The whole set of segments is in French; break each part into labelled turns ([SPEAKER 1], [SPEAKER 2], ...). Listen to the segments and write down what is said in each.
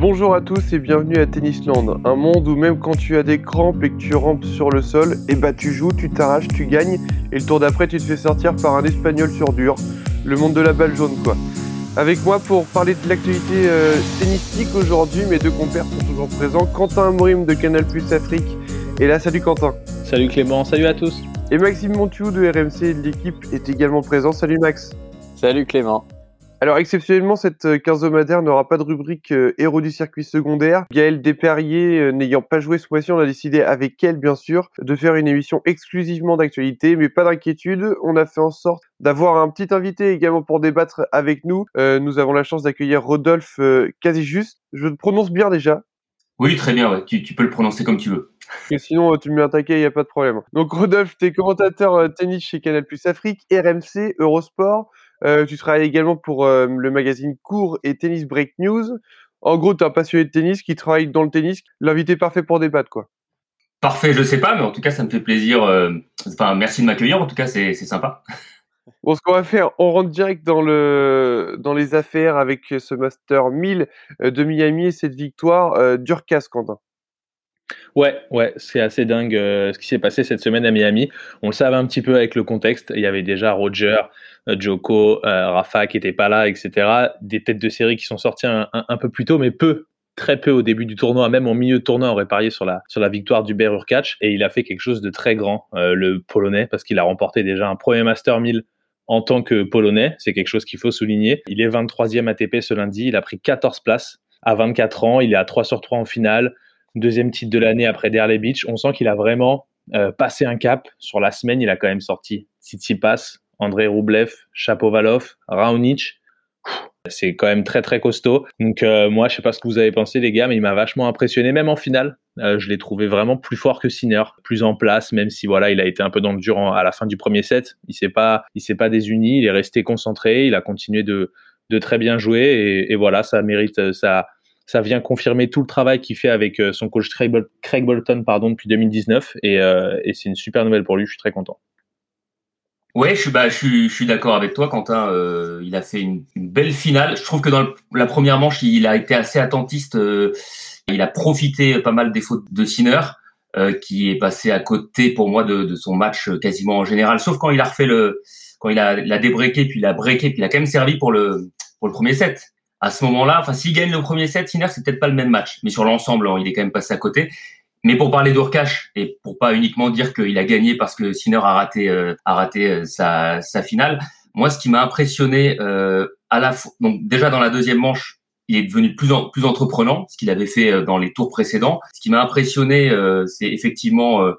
[SPEAKER 1] Bonjour à tous et bienvenue à Tennisland, un monde où même quand tu as des crampes et que tu rampes sur le sol, et eh bah tu joues, tu t'arraches, tu gagnes, et le tour d'après tu te fais sortir par un espagnol sur dur. Le monde de la balle jaune quoi. Avec moi pour parler de l'actualité euh, tennistique aujourd'hui, mes deux compères sont toujours présents. Quentin Amorim de Canal Plus Afrique. Et là, salut Quentin.
[SPEAKER 2] Salut Clément, salut à tous.
[SPEAKER 1] Et Maxime Montiou de RMC et de l'équipe est également présent. Salut Max.
[SPEAKER 3] Salut Clément.
[SPEAKER 1] Alors exceptionnellement, cette euh, quinzomadaire n'aura pas de rubrique euh, héros du circuit secondaire. Gaël Desperriers, euh, n'ayant pas joué ce mois-ci, on a décidé avec elle, bien sûr, de faire une émission exclusivement d'actualité, mais pas d'inquiétude. On a fait en sorte d'avoir un petit invité également pour débattre avec nous. nous avons la chance d'accueillir Rodolphe quasi juste. Je te prononce bien déjà.
[SPEAKER 4] Oui, très bien. Ouais. Tu, peux le prononcer comme tu veux.
[SPEAKER 1] Et sinon, tu me mets un taquet, il n'y a pas de problème. Donc, Rodolphe, tu es commentateur tennis chez Canal Plus Afrique, RMC, Eurosport. Euh, tu travailles également pour euh, le magazine Cours et Tennis Break News. En gros, tu es un passionné de tennis qui travaille dans le tennis. L'invité parfait pour débattre, quoi.
[SPEAKER 4] Parfait, je sais pas, mais en tout cas, ça me fait plaisir. Euh, enfin, merci de m'accueillir. En tout cas, c'est sympa.
[SPEAKER 1] Bon, ce qu'on va faire, on rentre direct dans, le, dans les affaires avec ce Master 1000 de Miami et cette victoire euh, Quentin.
[SPEAKER 2] Ouais, ouais, c'est assez dingue ce qui s'est passé cette semaine à Miami. On le savait un petit peu avec le contexte. Il y avait déjà Roger, euh, Joko, euh, Rafa qui n'étaient pas là, etc. Des têtes de série qui sont sorties un, peu plus tôt, mais peu très peu au début du tournoi, même en milieu de tournoi, on aurait parié sur la, victoire du Urkach et il a fait quelque chose de très grand, euh, le Polonais, parce qu'il a remporté déjà un premier Master 1000 en tant que Polonais, c'est quelque chose qu'il faut souligner. Il est 23e ATP ce lundi, il a pris 14 places à 24 ans, il est à 3 sur 3 en finale, deuxième titre de l'année après Derle Beach. On sent qu'il a vraiment passé un cap. Sur la semaine, il a quand même sorti Tsitsipas, André Roublev, Chapovalov, Raonic. C'est quand même très très costaud. Donc euh, moi, je sais pas ce que vous avez pensé les gars, mais il m'a vachement impressionné, même en finale. Euh, je l'ai trouvé vraiment plus fort que Sinner, plus en place, même si voilà, il a été un peu dans le dur à la fin du premier set. Il s'est pas, il s'est pas désuni, il est resté concentré, il a continué de, de très bien jouer et, voilà, ça mérite, ça, ça vient confirmer tout le travail qu'il fait avec euh, son coach Craig Bolton pardon depuis 2019 et, et c'est une super nouvelle pour lui. Je suis très content.
[SPEAKER 4] Ouais, je suis, bah, d'accord avec toi, Quentin. Euh, il a fait une, belle finale. Je trouve que dans la première manche, il a été assez attentiste. Euh, il a profité pas mal des fautes de Sinner, euh, qui est passé à côté pour moi de, son match quasiment en général, sauf quand il a refait le, quand il a, débreaké, puis il a breaké, puis il a quand même servi pour le premier set. À ce moment-là, enfin, s'il gagne le premier set, Sinner, c'est peut-être pas le même match, mais sur l'ensemble, hein, il est quand même passé à côté. Mais pour parler d'Urkash et pour pas uniquement dire qu'il a gagné parce que Sinner a raté euh, a raté euh, sa, sa finale, moi ce qui m'a impressionné euh, à la fois donc déjà dans la deuxième manche, il est devenu plus plus entreprenant, ce qu'il avait fait euh, dans les tours précédents. Ce qui m'a impressionné, c'est effectivement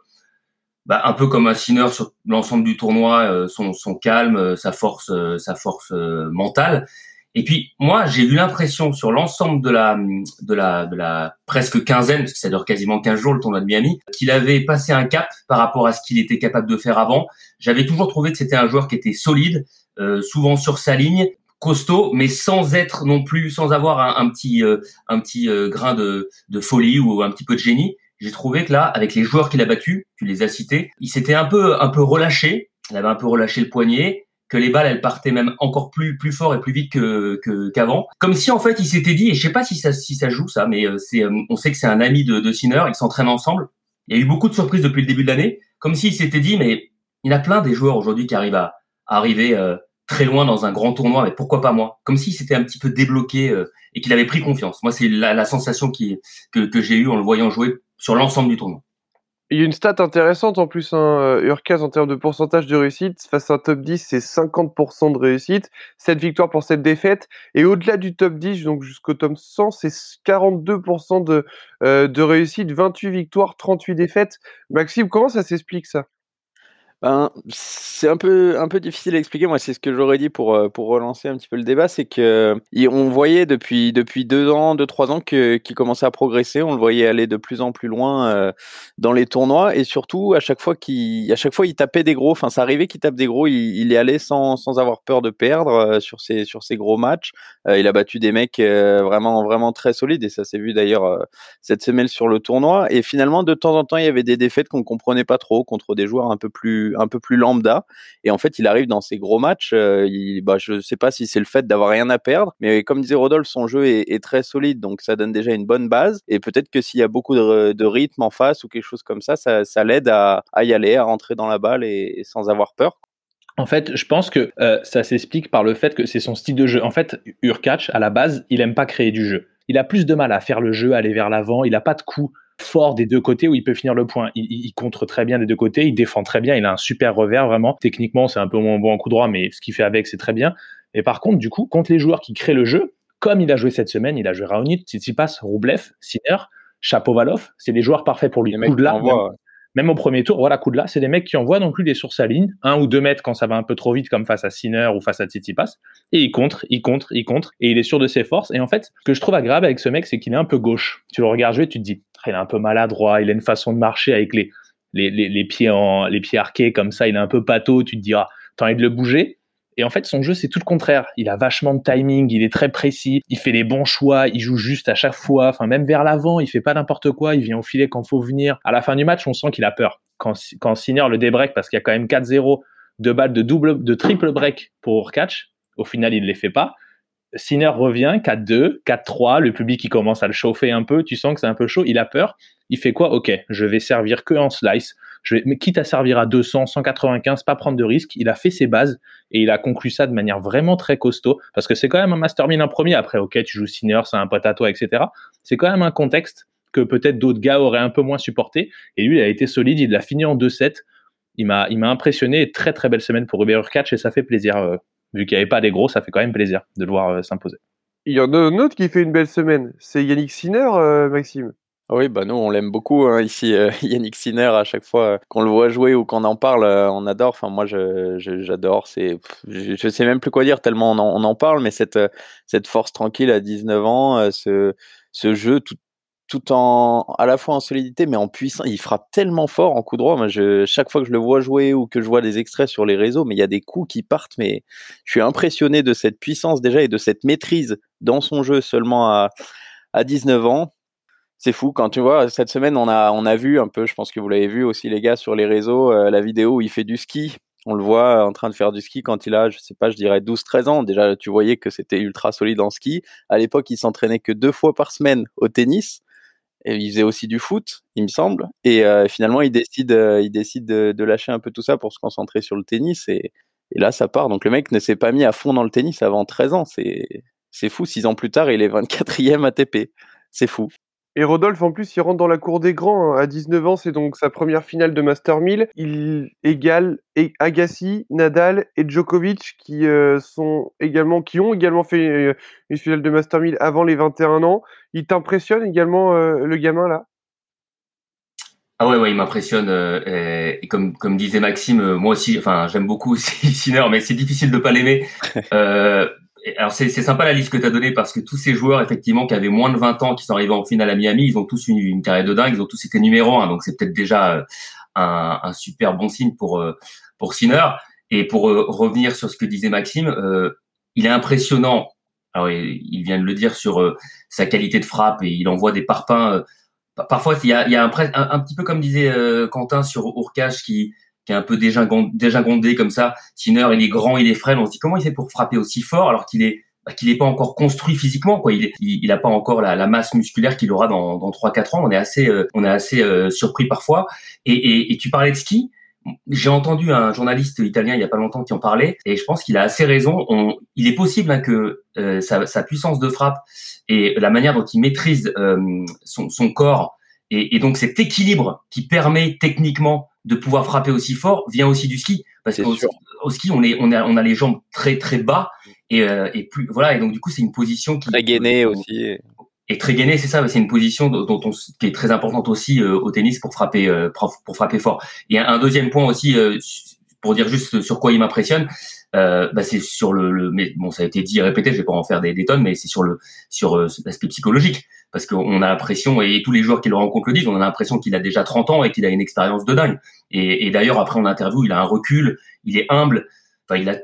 [SPEAKER 4] bah, un peu comme un Sinner sur l'ensemble du tournoi, son, son calme, sa force, sa force mentale. Et puis moi, j'ai eu l'impression sur l'ensemble de la de la de la presque quinzaine, parce que ça dure quasiment 15 jours le tournoi de Miami, qu'il avait passé un cap par rapport à ce qu'il était capable de faire avant. J'avais toujours trouvé que c'était un joueur qui était solide, euh, souvent sur sa ligne, costaud, mais sans être non plus, sans avoir un, petit euh, un petit euh, grain de de folie ou un petit peu de génie. J'ai trouvé que là, avec les joueurs qu'il a battus, tu les as cités, il s'était un peu un peu relâché. Il avait un peu relâché le poignet que les balles elles partaient même encore plus plus fort et plus vite que qu'avant. Comme si en fait il s'était dit et je sais pas si ça si ça joue ça mais euh, c'est euh, on sait que c'est un ami de, de Sinner ils s'entraînent ensemble. Il y a eu beaucoup de surprises depuis le début de l'année. Comme s'il s'était dit mais il y a plein des joueurs aujourd'hui qui arrivent à, arriver euh, très loin dans un grand tournoi mais pourquoi pas moi? Comme s'il s'était un petit peu débloqué et qu'il avait pris confiance. Moi c'est la, la, sensation qui que, que j'ai eu en le voyant jouer sur l'ensemble du tournoi
[SPEAKER 1] il y a une stat intéressante en plus, hein, euh, Urkaz en termes de pourcentage de réussite. Face à un top 10, c'est 50% de réussite. 7 victoires pour cette défaite. Et au-delà du top 10, donc jusqu'au top 100, c'est 42% de, euh, de réussite, 28 victoires, 38 défaites. Maxime, comment ça s'explique ça?
[SPEAKER 3] Ben, c'est un peu, un peu difficile à expliquer. Moi, c'est ce que j'aurais dit pour, euh, pour relancer un petit peu le débat. C'est que on voyait depuis, depuis deux ans, deux, trois ans qu'il commençait à progresser. On le voyait aller de plus en plus loin euh, dans les tournois. Et surtout, à chaque fois qu'il, à chaque fois, il tapait des gros. Enfin, ça arrivait qu'il tape des gros. Il, il y allait sans, sans avoir peur de perdre euh, sur, ses, sur ses gros matchs. il a battu des mecs vraiment, vraiment très solides. Et ça s'est vu d'ailleurs cette semaine sur le tournoi. Et finalement, de temps en temps, il y avait des défaites qu'on comprenait pas trop contre des joueurs un peu plus un peu plus lambda. Et en fait, il arrive dans ces gros matchs. Euh, il, bah, je sais pas si c'est le fait d'avoir rien à perdre, mais comme disait Rodolphe, son jeu est, très solide, donc ça donne déjà une bonne base. Et peut-être que s'il y a beaucoup de, rythme en face ou quelque chose comme ça, ça, l'aide à, y aller, à rentrer dans la balle et, sans avoir peur.
[SPEAKER 2] En fait, je pense que euh, ça s'explique par le fait que c'est son style de jeu. En fait, Urkach, à la base, il aime pas créer du jeu. Il a plus de mal à faire le jeu, aller vers l'avant. Il n'a pas de coup fort des deux côtés où il peut finir le point. Il, contre très bien des deux côtés, il défend très bien, il a un super revers vraiment. Techniquement, c'est un peu moins bon en coup droit, mais ce qu'il fait avec, c'est très bien. Et par contre, du coup, contre les joueurs qui créent le jeu, comme il a joué cette semaine, il a joué Raonic, Tsitsipas, Roublev, Sinner, Chapovalov, c'est des joueurs parfaits pour lui.
[SPEAKER 3] De là,
[SPEAKER 2] même au premier tour, voilà, coup de là, c'est des mecs qui envoient donc lui des sur sa ligne, un ou deux mètres quand ça va un peu trop vite, comme face à Sinner ou face à Tsitsipas, et il contre, il contre, il contre, et il est sûr de ses forces. Et en fait, ce que je trouve agréable avec ce mec, c'est qu'il est un peu gauche. Tu le regardes jouer, tu te dis, il est un peu maladroit, il a une façon de marcher avec les, les, les, pieds, en, les pieds arqués comme ça, il est un peu pâteau, tu te dis, ah, t'as envie de le bouger. Et en fait, son jeu, c'est tout le contraire. Il a vachement de timing, il est très précis, il fait les bons choix, il joue juste à chaque fois, enfin, même vers l'avant, il fait pas n'importe quoi, il vient au filet quand faut venir. À la fin du match, on sent qu'il a peur quand, quand Sinner le débreak, parce qu'il y a quand même 4-0, deux balles de double, de triple break pour catch, au final, il ne les fait pas. Sinner revient, 4-2, 4-3, le public il commence à le chauffer un peu, tu sens que c'est un peu chaud, il a peur, il fait quoi? Ok, je vais servir que en slice, je vais, quitte à servir à 200, 195, pas prendre de risque, il a fait ses bases et il a conclu ça de manière vraiment très costaud, parce que c'est quand même un mastermind en premier, après ok, tu joues Sinner, c'est un pote à toi, etc. C'est quand même un contexte que peut-être d'autres gars auraient un peu moins supporté. Et lui, il a été solide, il l'a fini en 2-7. Il m'a, il m'a impressionné. Très, très belle semaine pour Uber Catch et ça fait plaisir. Euh, vu qu'il n'y avait pas des gros, ça fait quand même plaisir de le voir euh, s'imposer.
[SPEAKER 1] Il y en a un autre qui fait une belle semaine. C'est Yannick Sinner, euh, Maxime.
[SPEAKER 3] Oui, bah nous on l'aime beaucoup hein, ici, Yannick Sinner. À chaque fois qu'on le voit jouer ou qu'on en parle, on adore. Enfin moi j'adore. C'est, je, je, sais même plus quoi dire tellement on en, on en parle. Mais cette cette force tranquille à 19 ans, ce ce jeu tout tout en à la fois en solidité mais en puissance. Il frappe tellement fort en coup droit. Chaque fois que je le vois jouer ou que je vois des extraits sur les réseaux, mais il y a des coups qui partent. Mais je suis impressionné de cette puissance déjà et de cette maîtrise dans son jeu seulement à, à 19 ans. C'est fou quand tu vois cette semaine on a on a vu un peu, je pense que vous l'avez vu aussi les gars sur les réseaux, euh, la vidéo où il fait du ski. On le voit en train de faire du ski quand il a, je sais pas, je dirais 12-13 ans. Déjà, tu voyais que c'était ultra solide en ski. À l'époque, il s'entraînait que deux fois par semaine au tennis et il faisait aussi du foot, il me semble. Et euh, finalement, il décide, euh, il décide de, lâcher un peu tout ça pour se concentrer sur le tennis. Et, là, ça part. Donc le mec ne s'est pas mis à fond dans le tennis avant 13 ans. C'est fou. Six ans plus tard, il est 24e ATP. C'est fou.
[SPEAKER 1] Et Rodolphe, en plus, il rentre dans la cour des grands. Hein. À 19 ans, c'est donc sa première finale de Master 1000. Il égale Agassi, Nadal et Djokovic qui, euh, sont également, qui ont également fait euh, une finale de Master 1000 avant les 21 ans. Il t'impressionne également, euh, le gamin, là?
[SPEAKER 4] Ah ouais, ouais, il m'impressionne. et comme, comme disait Maxime, moi aussi, enfin, j'aime beaucoup Sinner, mais c'est difficile de pas l'aimer. Alors c'est sympa la liste que tu as donnée parce que tous ces joueurs effectivement qui avaient moins de 20 ans qui sont arrivés en finale à Miami, ils ont tous une, une carrière de dingue, ils ont tous été numéro un, donc c'est peut-être déjà euh, un, un, super bon signe pour euh, pour Sinner. Et pour euh, revenir sur ce que disait Maxime, il est impressionnant. Alors il vient de le dire sur sa qualité de frappe et il envoie des parpaings. parfois il y a, il y a un, un, petit peu comme disait Quentin sur Urkash qui un peu déjà, déjà gondé comme ça. Sinner, il est grand, il est frêle. On se dit comment il fait pour frapper aussi fort alors qu'il est bah, qu'il n'est pas encore construit physiquement quoi? Il est, il, a pas encore la, masse musculaire qu'il aura dans dans trois quatre ans on est assez euh, on est assez euh, surpris parfois et, tu parlais de ski j'ai entendu un journaliste italien il y a pas longtemps qui en parlait et je pense qu'il a assez raison on, il est possible hein, que euh, sa, sa, puissance de frappe et la manière dont il maîtrise son corps et, et donc cet équilibre qui permet techniquement de pouvoir frapper aussi fort vient aussi du ski. Parce qu'au ski on est on a on a les jambes très très bas et, euh, et plus voilà. Et donc du coup c'est une position qui
[SPEAKER 3] très gainée aussi.
[SPEAKER 4] et très gainée c'est ça. C'est une position dont on qui est très importante aussi euh, au tennis pour frapper euh, pour, frapper fort. Et un, deuxième point aussi pour dire juste sur quoi il m'impressionne bah c'est sur le, le, mais bon ça a été dit et répété je vais pas en faire des, des tonnes mais c'est sur le sur l'aspect psychologique parce qu'on a l'impression, et tous les joueurs qui le rencontrent le disent, on a l'impression qu'il a déjà 30 ans et qu'il a une expérience de dingue. Et, et d'ailleurs, après en interview, il a un recul, il est humble, enfin, il a,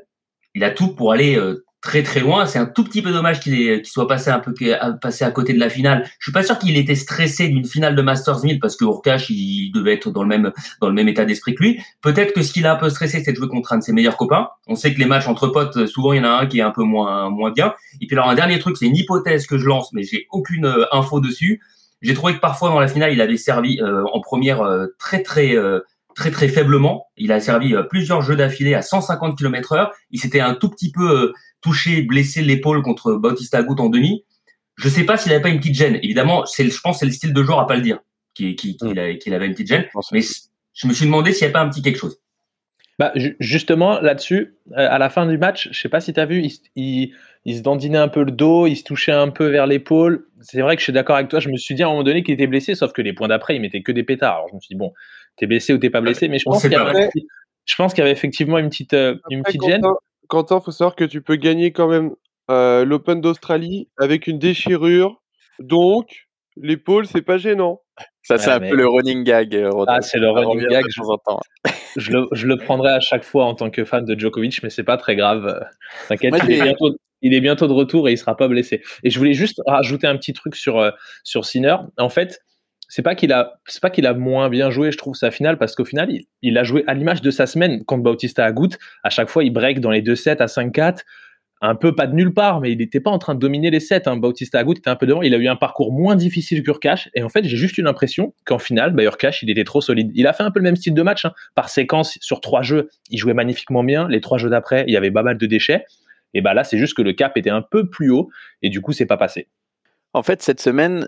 [SPEAKER 4] il a tout pour aller euh, très très loin. C'est un tout petit peu dommage qu'il qu'il soit passé un peu passé à côté de la finale. Je suis pas sûr qu'il était stressé d'une finale de Masters 1000 parce que Urkash il devait être dans le même dans le même état d'esprit que lui. Peut-être que ce qu'il a un peu stressé c'est de jouer contre un de ses meilleurs copains. On sait que les matchs entre potes souvent il y en a un qui est un peu moins moins bien. Et puis alors un dernier truc, c'est une hypothèse que je lance mais j'ai aucune euh, info dessus. J'ai trouvé que parfois dans la finale, il avait servi euh, en première euh, très très très très faiblement. Il a servi plusieurs jeux d'affilée à 150 km/h. Il s'était un tout petit peu touché, blessé l'épaule contre Bautista Agut en demi. Je sais pas s'il avait pas une petite gêne. Évidemment, c'est, je pense, c'est le style de joueur à pas le dire, qu'il, qui, mm. avait une petite gêne. Mais je me suis demandé s'il n'y avait pas un petit quelque chose.
[SPEAKER 2] Bah, justement, là-dessus, euh, à la fin du match, je sais pas si tu as vu, il, il, se dandinait un peu le dos, il se touchait un peu vers l'épaule. C'est vrai que je suis d'accord avec toi. Je me suis dit à un moment donné qu'il était blessé, sauf que les points d'après, il mettait que des pétards. Alors je me suis dit, bon, t'es blessé ou t'es pas blessé, mais je pense, qu'il y avait, je pense qu'il y avait effectivement une petite, euh, une petite gêne.
[SPEAKER 1] Quentin, faut savoir que tu peux gagner quand même euh, l'Open d'Australie avec une déchirure. Donc, l'épaule, c'est pas gênant.
[SPEAKER 3] Ça, c'est un peu le running gag.
[SPEAKER 2] Euh, ah, c'est le running gag. Je, le, je, le, prendrai à chaque fois en tant que fan de Djokovic, mais c'est pas très grave. T'inquiète, il, il, est bientôt de retour et il sera pas blessé. Et je voulais juste rajouter un petit truc sur, euh, sur Sinner. En fait, c'est pas qu'il a pas qu'il a moins bien joué je trouve sa finale parce qu'au final il, a joué à l'image de sa semaine contre Bautista Agut. À chaque fois il break dans les deux sets à 5-4 un peu pas de nulle part mais il n'était pas en train de dominer les sets hein. Bautista Agut était un peu devant. Il a eu un parcours moins difficile qu'Urkash et en fait j'ai juste eu l'impression qu'en finale bah, Urkash il était trop solide. Il a fait un peu le même style de match hein. par séquence sur trois jeux il jouait magnifiquement bien. Les trois jeux d'après il y avait pas mal de déchets. Et bah là c'est juste que le cap était un peu plus haut. Et du coup c'est pas passé
[SPEAKER 3] en fait, cette semaine,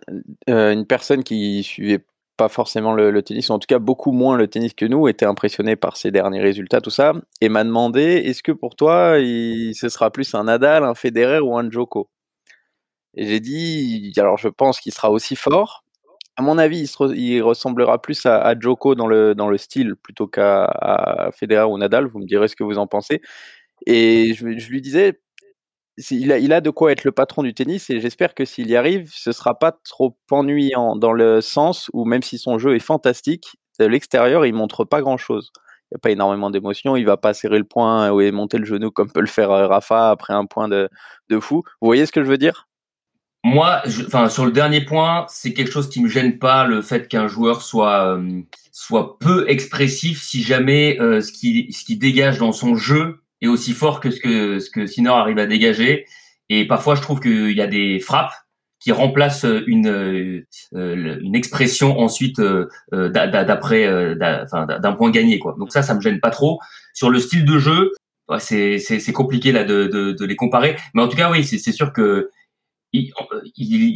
[SPEAKER 3] euh, une personne qui suivait pas forcément le, tennis, ou en tout cas beaucoup moins le tennis que nous, était impressionnée par ses derniers résultats, tout ça, et m'a demandé est-ce que pour toi, ce sera plus un Nadal, un Federer ou un Djoko Et j'ai dit alors je pense qu'il sera aussi fort. À mon avis, il, ressemblera plus à, à, Djoko dans le, dans le style plutôt qu'à Federer ou Nadal. Vous me direz ce que vous en pensez. Et je, je lui disais il a, de quoi être le patron du tennis et j'espère que s'il y arrive, ce sera pas trop ennuyant dans le sens où même si son jeu est fantastique, l'extérieur, il montre pas grand chose. Il n'y a pas énormément d'émotion, il va pas serrer le poing ou monter le genou comme peut le faire euh, Rafa après un point de, fou. Vous voyez ce que je veux dire?
[SPEAKER 4] Moi, sur le dernier point, c'est quelque chose qui me gêne pas le fait qu'un joueur soit euh, peu expressif si jamais euh, ce qui ce qui dégage dans son jeu est aussi fort que ce que ce que Sinner arrive à dégager. Et parfois, je trouve qu'il y a des frappes qui remplacent une euh, une expression ensuite euh, euh, d'après d'un point gagné quoi. Donc ça, ça me gêne pas trop. Sur le style de jeu, c'est compliqué là de, de, de les comparer. Mais en tout cas, oui, c'est sûr que il,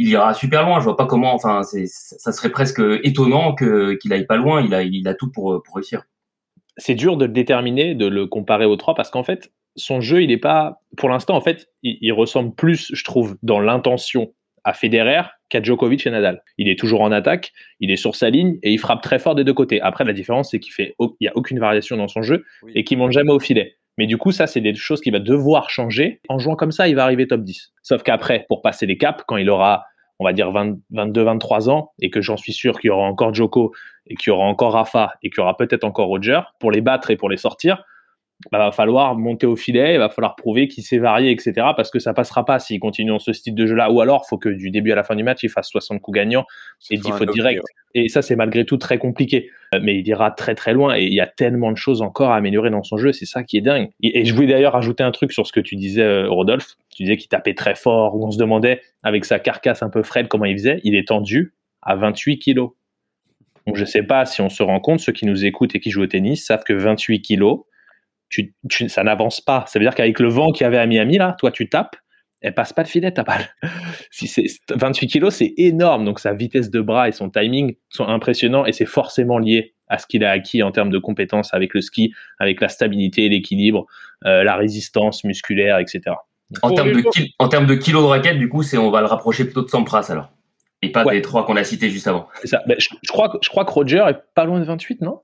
[SPEAKER 4] ira super loin. Je vois pas comment. Enfin, ça serait presque étonnant qu'il aille pas loin. Il a il a tout pour pour réussir
[SPEAKER 2] c'est dur de le déterminer, de le comparer aux trois, parce qu'en fait, son jeu, il n'est pas. Pour l'instant, en fait, il, ressemble plus, je trouve, dans l'intention à Federer qu'à Djokovic et Nadal. Il est toujours en attaque, il est sur sa ligne et il frappe très fort des deux côtés. Après, la différence, c'est qu'il fait, il y a aucune variation dans son jeu et qu'il monte jamais au filet. Mais du coup, ça, c'est des choses qu'il va devoir changer. En jouant comme ça, il va arriver top 10. Sauf qu'après, pour passer les caps, quand il aura on va dire 22-23 ans, et que j'en suis sûr qu'il y aura encore Joko, et qu'il y aura encore Rafa, et qu'il y aura peut-être encore Roger, pour les battre et pour les sortir, bah, va falloir monter au filet, il va falloir prouver qu'il s'est varié, etc. Parce que ça passera pas s'il continue dans ce style de jeu-là. Ou alors, faut que du début à la fin du match, il fasse 60 coups gagnants et 10 fautes directes. Et ça, c'est malgré tout très compliqué. Euh, mais il ira très très loin et il y a tellement de choses encore à améliorer dans son jeu. C'est ça qui est dingue. Et, je voulais d'ailleurs ajouter un truc sur ce que tu disais, euh, Rodolphe. Tu disais qu'il tapait très fort, où on se demandait, avec sa carcasse un peu frêle, comment il faisait. Il est tendu à 28 kilos. Donc je sais pas si on se rend compte, ceux qui nous écoutent et qui jouent au tennis savent que 28 kilos, ça n'avance pas. Ça veut dire qu'avec le vent qu'il y avait à Miami, là, toi, tu tapes, elle passe pas de filet, ta balle. si c'est 28 kilos, c'est énorme. Donc sa vitesse de bras et son timing sont impressionnants et c'est forcément lié à ce qu'il a acquis en termes de compétences avec le ski, avec la stabilité, l'équilibre, euh, la résistance musculaire, etc.
[SPEAKER 4] En termes, de en termes de kilos de raquette, du coup, c'est on va le rapprocher plutôt de Sampras alors. Et pas des trois qu'on a cités juste avant.
[SPEAKER 2] Ça. je, crois, je crois que Roger est pas loin de 28, non?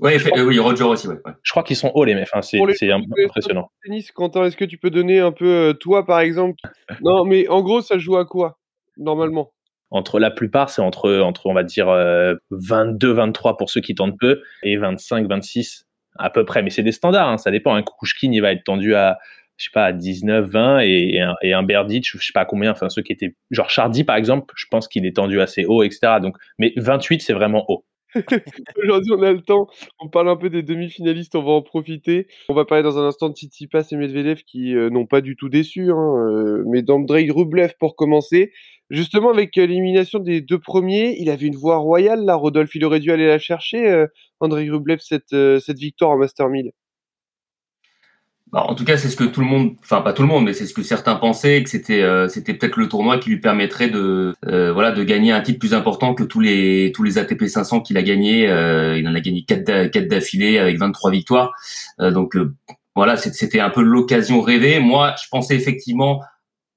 [SPEAKER 4] Ouais, Oui, Roger aussi. Ouais,
[SPEAKER 2] Je crois qu'ils sont hauts, les mecs. Enfin, c'est impressionnant.
[SPEAKER 1] Tennis, Quentin, est-ce que tu peux donner un peu, euh, toi, par exemple? Non, mais en gros, ça joue à quoi, normalement?
[SPEAKER 2] Entre la plupart, c'est entre, entre, on va dire, 22, euh, 23 pour ceux qui tentent peu et 25, 26 à peu près. Mais c'est des standards, hein, ça dépend. Un Kukushkin, il va être tendu à je sais pas, à 19, 20 et, un, et Berditch, je sais pas combien, enfin ceux qui étaient, genre Chardy par exemple, je pense qu'il est tendu assez haut, etc. Donc, mais 28 c'est vraiment haut.
[SPEAKER 1] Aujourd'hui, on a le temps. On parle un peu des demi-finalistes, on va en profiter. On va parler dans un instant de Tsitsipas et Medvedev qui euh, n'ont pas du tout déçu, hein, euh, mais d'Andrei Rublev pour commencer. Justement, avec euh, l'élimination des deux premiers, il avait une voix royale là. Rodolphe, il aurait dû aller la chercher, Andrei Rublev, cette, cette victoire en Master 1000.
[SPEAKER 4] Bah, en tout cas, c'est ce que tout le monde, enfin pas tout le monde, mais c'est ce que certains pensaient que c'était euh, c'était peut-être le tournoi qui lui permettrait de euh, voilà de gagner un titre plus important que tous les tous les ATP 500 qu'il a gagné. Euh, il en a gagné quatre quatre d'affilée avec 23 victoires. donc voilà, c'était un peu l'occasion rêvée. Moi, je pensais effectivement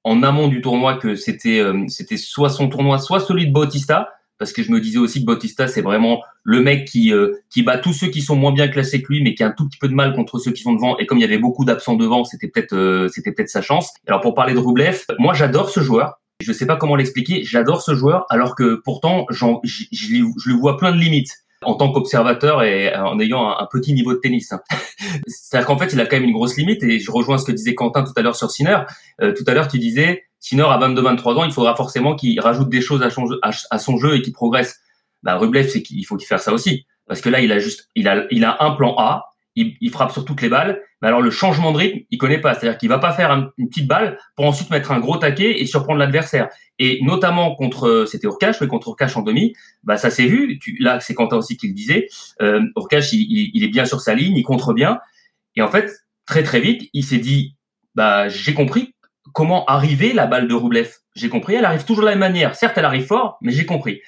[SPEAKER 4] en amont du tournoi que c'était c'était soit son tournoi, soit celui de Bautista parce que je me disais aussi que Bautista c'est vraiment le mec qui euh, qui bat tous ceux qui sont moins bien classés que lui mais qui a un tout petit peu de mal contre ceux qui sont devant et comme il y avait beaucoup d'absents devant c'était peut-être euh, c'était peut-être sa chance alors pour parler de Rublev moi j'adore ce joueur je sais pas comment l'expliquer j'adore ce joueur alors que pourtant je, je, lui vois plein de limites en tant qu'observateur et en ayant un, petit niveau de tennis. Hein. C'est-à-dire qu'en fait, il a quand même une grosse limite et je rejoins ce que disait Quentin tout à l'heure sur Sinner. Euh, tout à l'heure, tu disais Sinor, à 22-23 ans, il faudra forcément qu'il rajoute des choses à son jeu, et qu'il progresse. Bah, Rublev, c'est qu'il faut qu'il fasse ça aussi. Parce que là, il a juste, il a, il a un plan A, il, frappe sur toutes les balles. Mais alors, le changement de rythme, il connaît pas. C'est-à-dire qu'il va pas faire une petite balle pour ensuite mettre un gros taquet et surprendre l'adversaire. Et notamment contre, c'était Urkash, mais contre Urkash en demi, bah, ça s'est vu. Tu, là, c'est Quentin aussi qui le disait. Euh, Urkash, il, il, est bien sur sa ligne, il contre bien. Et en fait, très, très vite, il s'est dit, bah, j'ai compris comment arriver la balle de Roublev. J'ai compris, elle arrive toujours de la même manière. Certes, elle arrive fort, mais j'ai compris.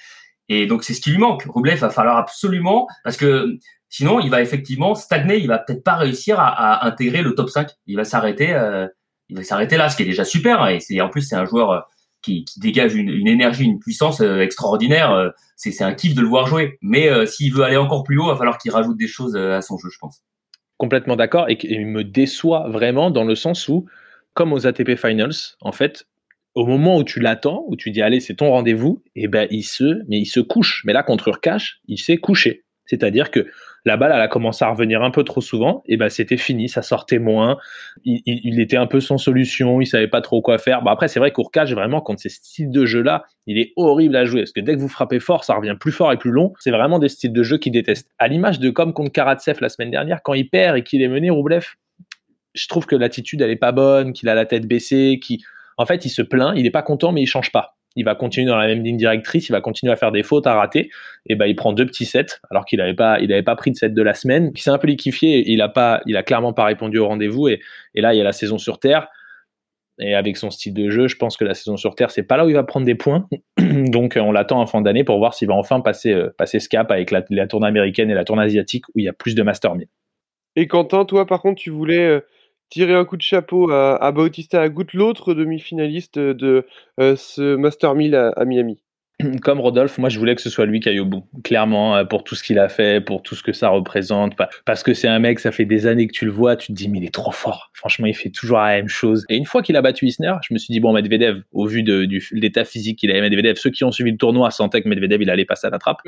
[SPEAKER 4] Et donc, c'est ce qui lui manque. Roublev va falloir absolument, parce que sinon, il va effectivement stagner. Il va peut-être pas réussir à, intégrer le top 5. Il va s'arrêter, euh, il va s'arrêter là, ce qui est déjà super. Et en plus, c'est un joueur euh, qui, dégage une, énergie, une puissance euh, extraordinaire. C'est, c'est un kiff de le voir jouer. Mais s'il veut aller encore plus haut, il va falloir qu'il rajoute des choses à son jeu, je pense.
[SPEAKER 2] Complètement d'accord. Et il me déçoit vraiment dans le sens où comme aux ATP Finals, en fait, au moment où tu l'attends, où tu dis allez, c'est ton rendez-vous, et eh ben il se, mais il se couche. Mais là contre Urkash, il s'est couché. C'est-à-dire que la balle, elle a commencé à revenir un peu trop souvent, et ben c'était fini, ça sortait moins. Il, était un peu sans solution, il savait pas trop quoi faire. Bon après, c'est vrai qu'Urkash, vraiment, contre ces styles de jeu-là, il est horrible à jouer, parce que dès que vous frappez fort, ça revient plus fort et plus long. C'est vraiment des styles de jeu qu'il déteste. À l'image de comme contre Karatsev la semaine dernière, quand il perd et qu'il est mené, Roublev, je trouve que l'attitude elle est pas bonne, qu'il a la tête baissée, qui en fait il se plaint, il est pas content mais il change pas. Il va continuer dans la même ligne directrice, il va continuer à faire des fautes à rater. Et ben il prend deux petits sets alors qu'il n'avait pas il avait pas pris de set de la semaine. Il s'est un peu liquéfié, il a pas il a clairement pas répondu au rendez-vous et, et là il y a la saison sur terre. Et avec son style de jeu, je pense que la saison sur Terre, c'est pas là où il va prendre des points. Donc, on l'attend en fin d'année pour voir s'il va enfin passer, euh, passer ce cap avec la, tournée américaine et la tournée asiatique où il y a plus de Master
[SPEAKER 1] Et Quentin, toi, par contre, tu voulais euh, tirer un coup de chapeau à, Bautista Agut, l'autre demi-finaliste de euh, ce Master 1000 à, Miami.
[SPEAKER 2] Comme Rodolphe, moi je voulais que ce soit lui qui aille au bout, clairement, euh, pour tout ce qu'il a fait, pour tout ce que ça représente, parce que c'est un mec, ça fait des années que tu le vois, tu te dis mais il est trop fort, franchement il fait toujours la même chose. Et une fois qu'il a battu Isner, je me suis dit bon Medvedev, au vu de, l'état physique qu'il avait Medvedev, ceux qui ont suivi le tournoi sentaient que Medvedev il allait passer à la trappe.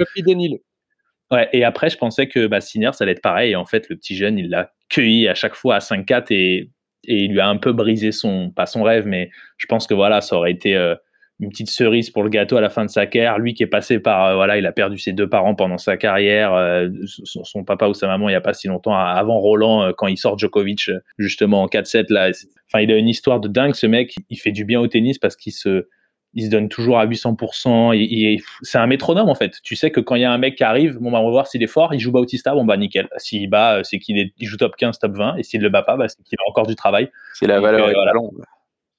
[SPEAKER 2] Ouais, et après, je pensais que bah, ça allait être pareil. Et en fait, le petit jeune, il l'a cueilli à chaque fois à 5-4 et, et il lui a un peu brisé son, pas son rêve, mais je pense que voilà, ça aurait été euh, une petite cerise pour le gâteau à la fin de sa carrière. Lui qui est passé par, euh, voilà, il a perdu ses deux parents pendant sa carrière, euh, son, papa ou sa maman il n'y a pas si longtemps, avant Roland, quand il sort Djokovic, justement en 4-7, là. Enfin, il a une histoire de dingue, ce mec. Il fait du bien au tennis parce qu'il se, il se donne toujours à 800%. c'est un métronome en fait. Tu sais que quand il y a un mec qui arrive, bon bah, on va voir s'il est fort, il joue Bautista, bon bah nickel. S'il bat, c'est qu'il joue top 15, top 20, et s'il le bat pas, bah, c'est qu'il a encore du travail.
[SPEAKER 3] C'est la valeur étalon.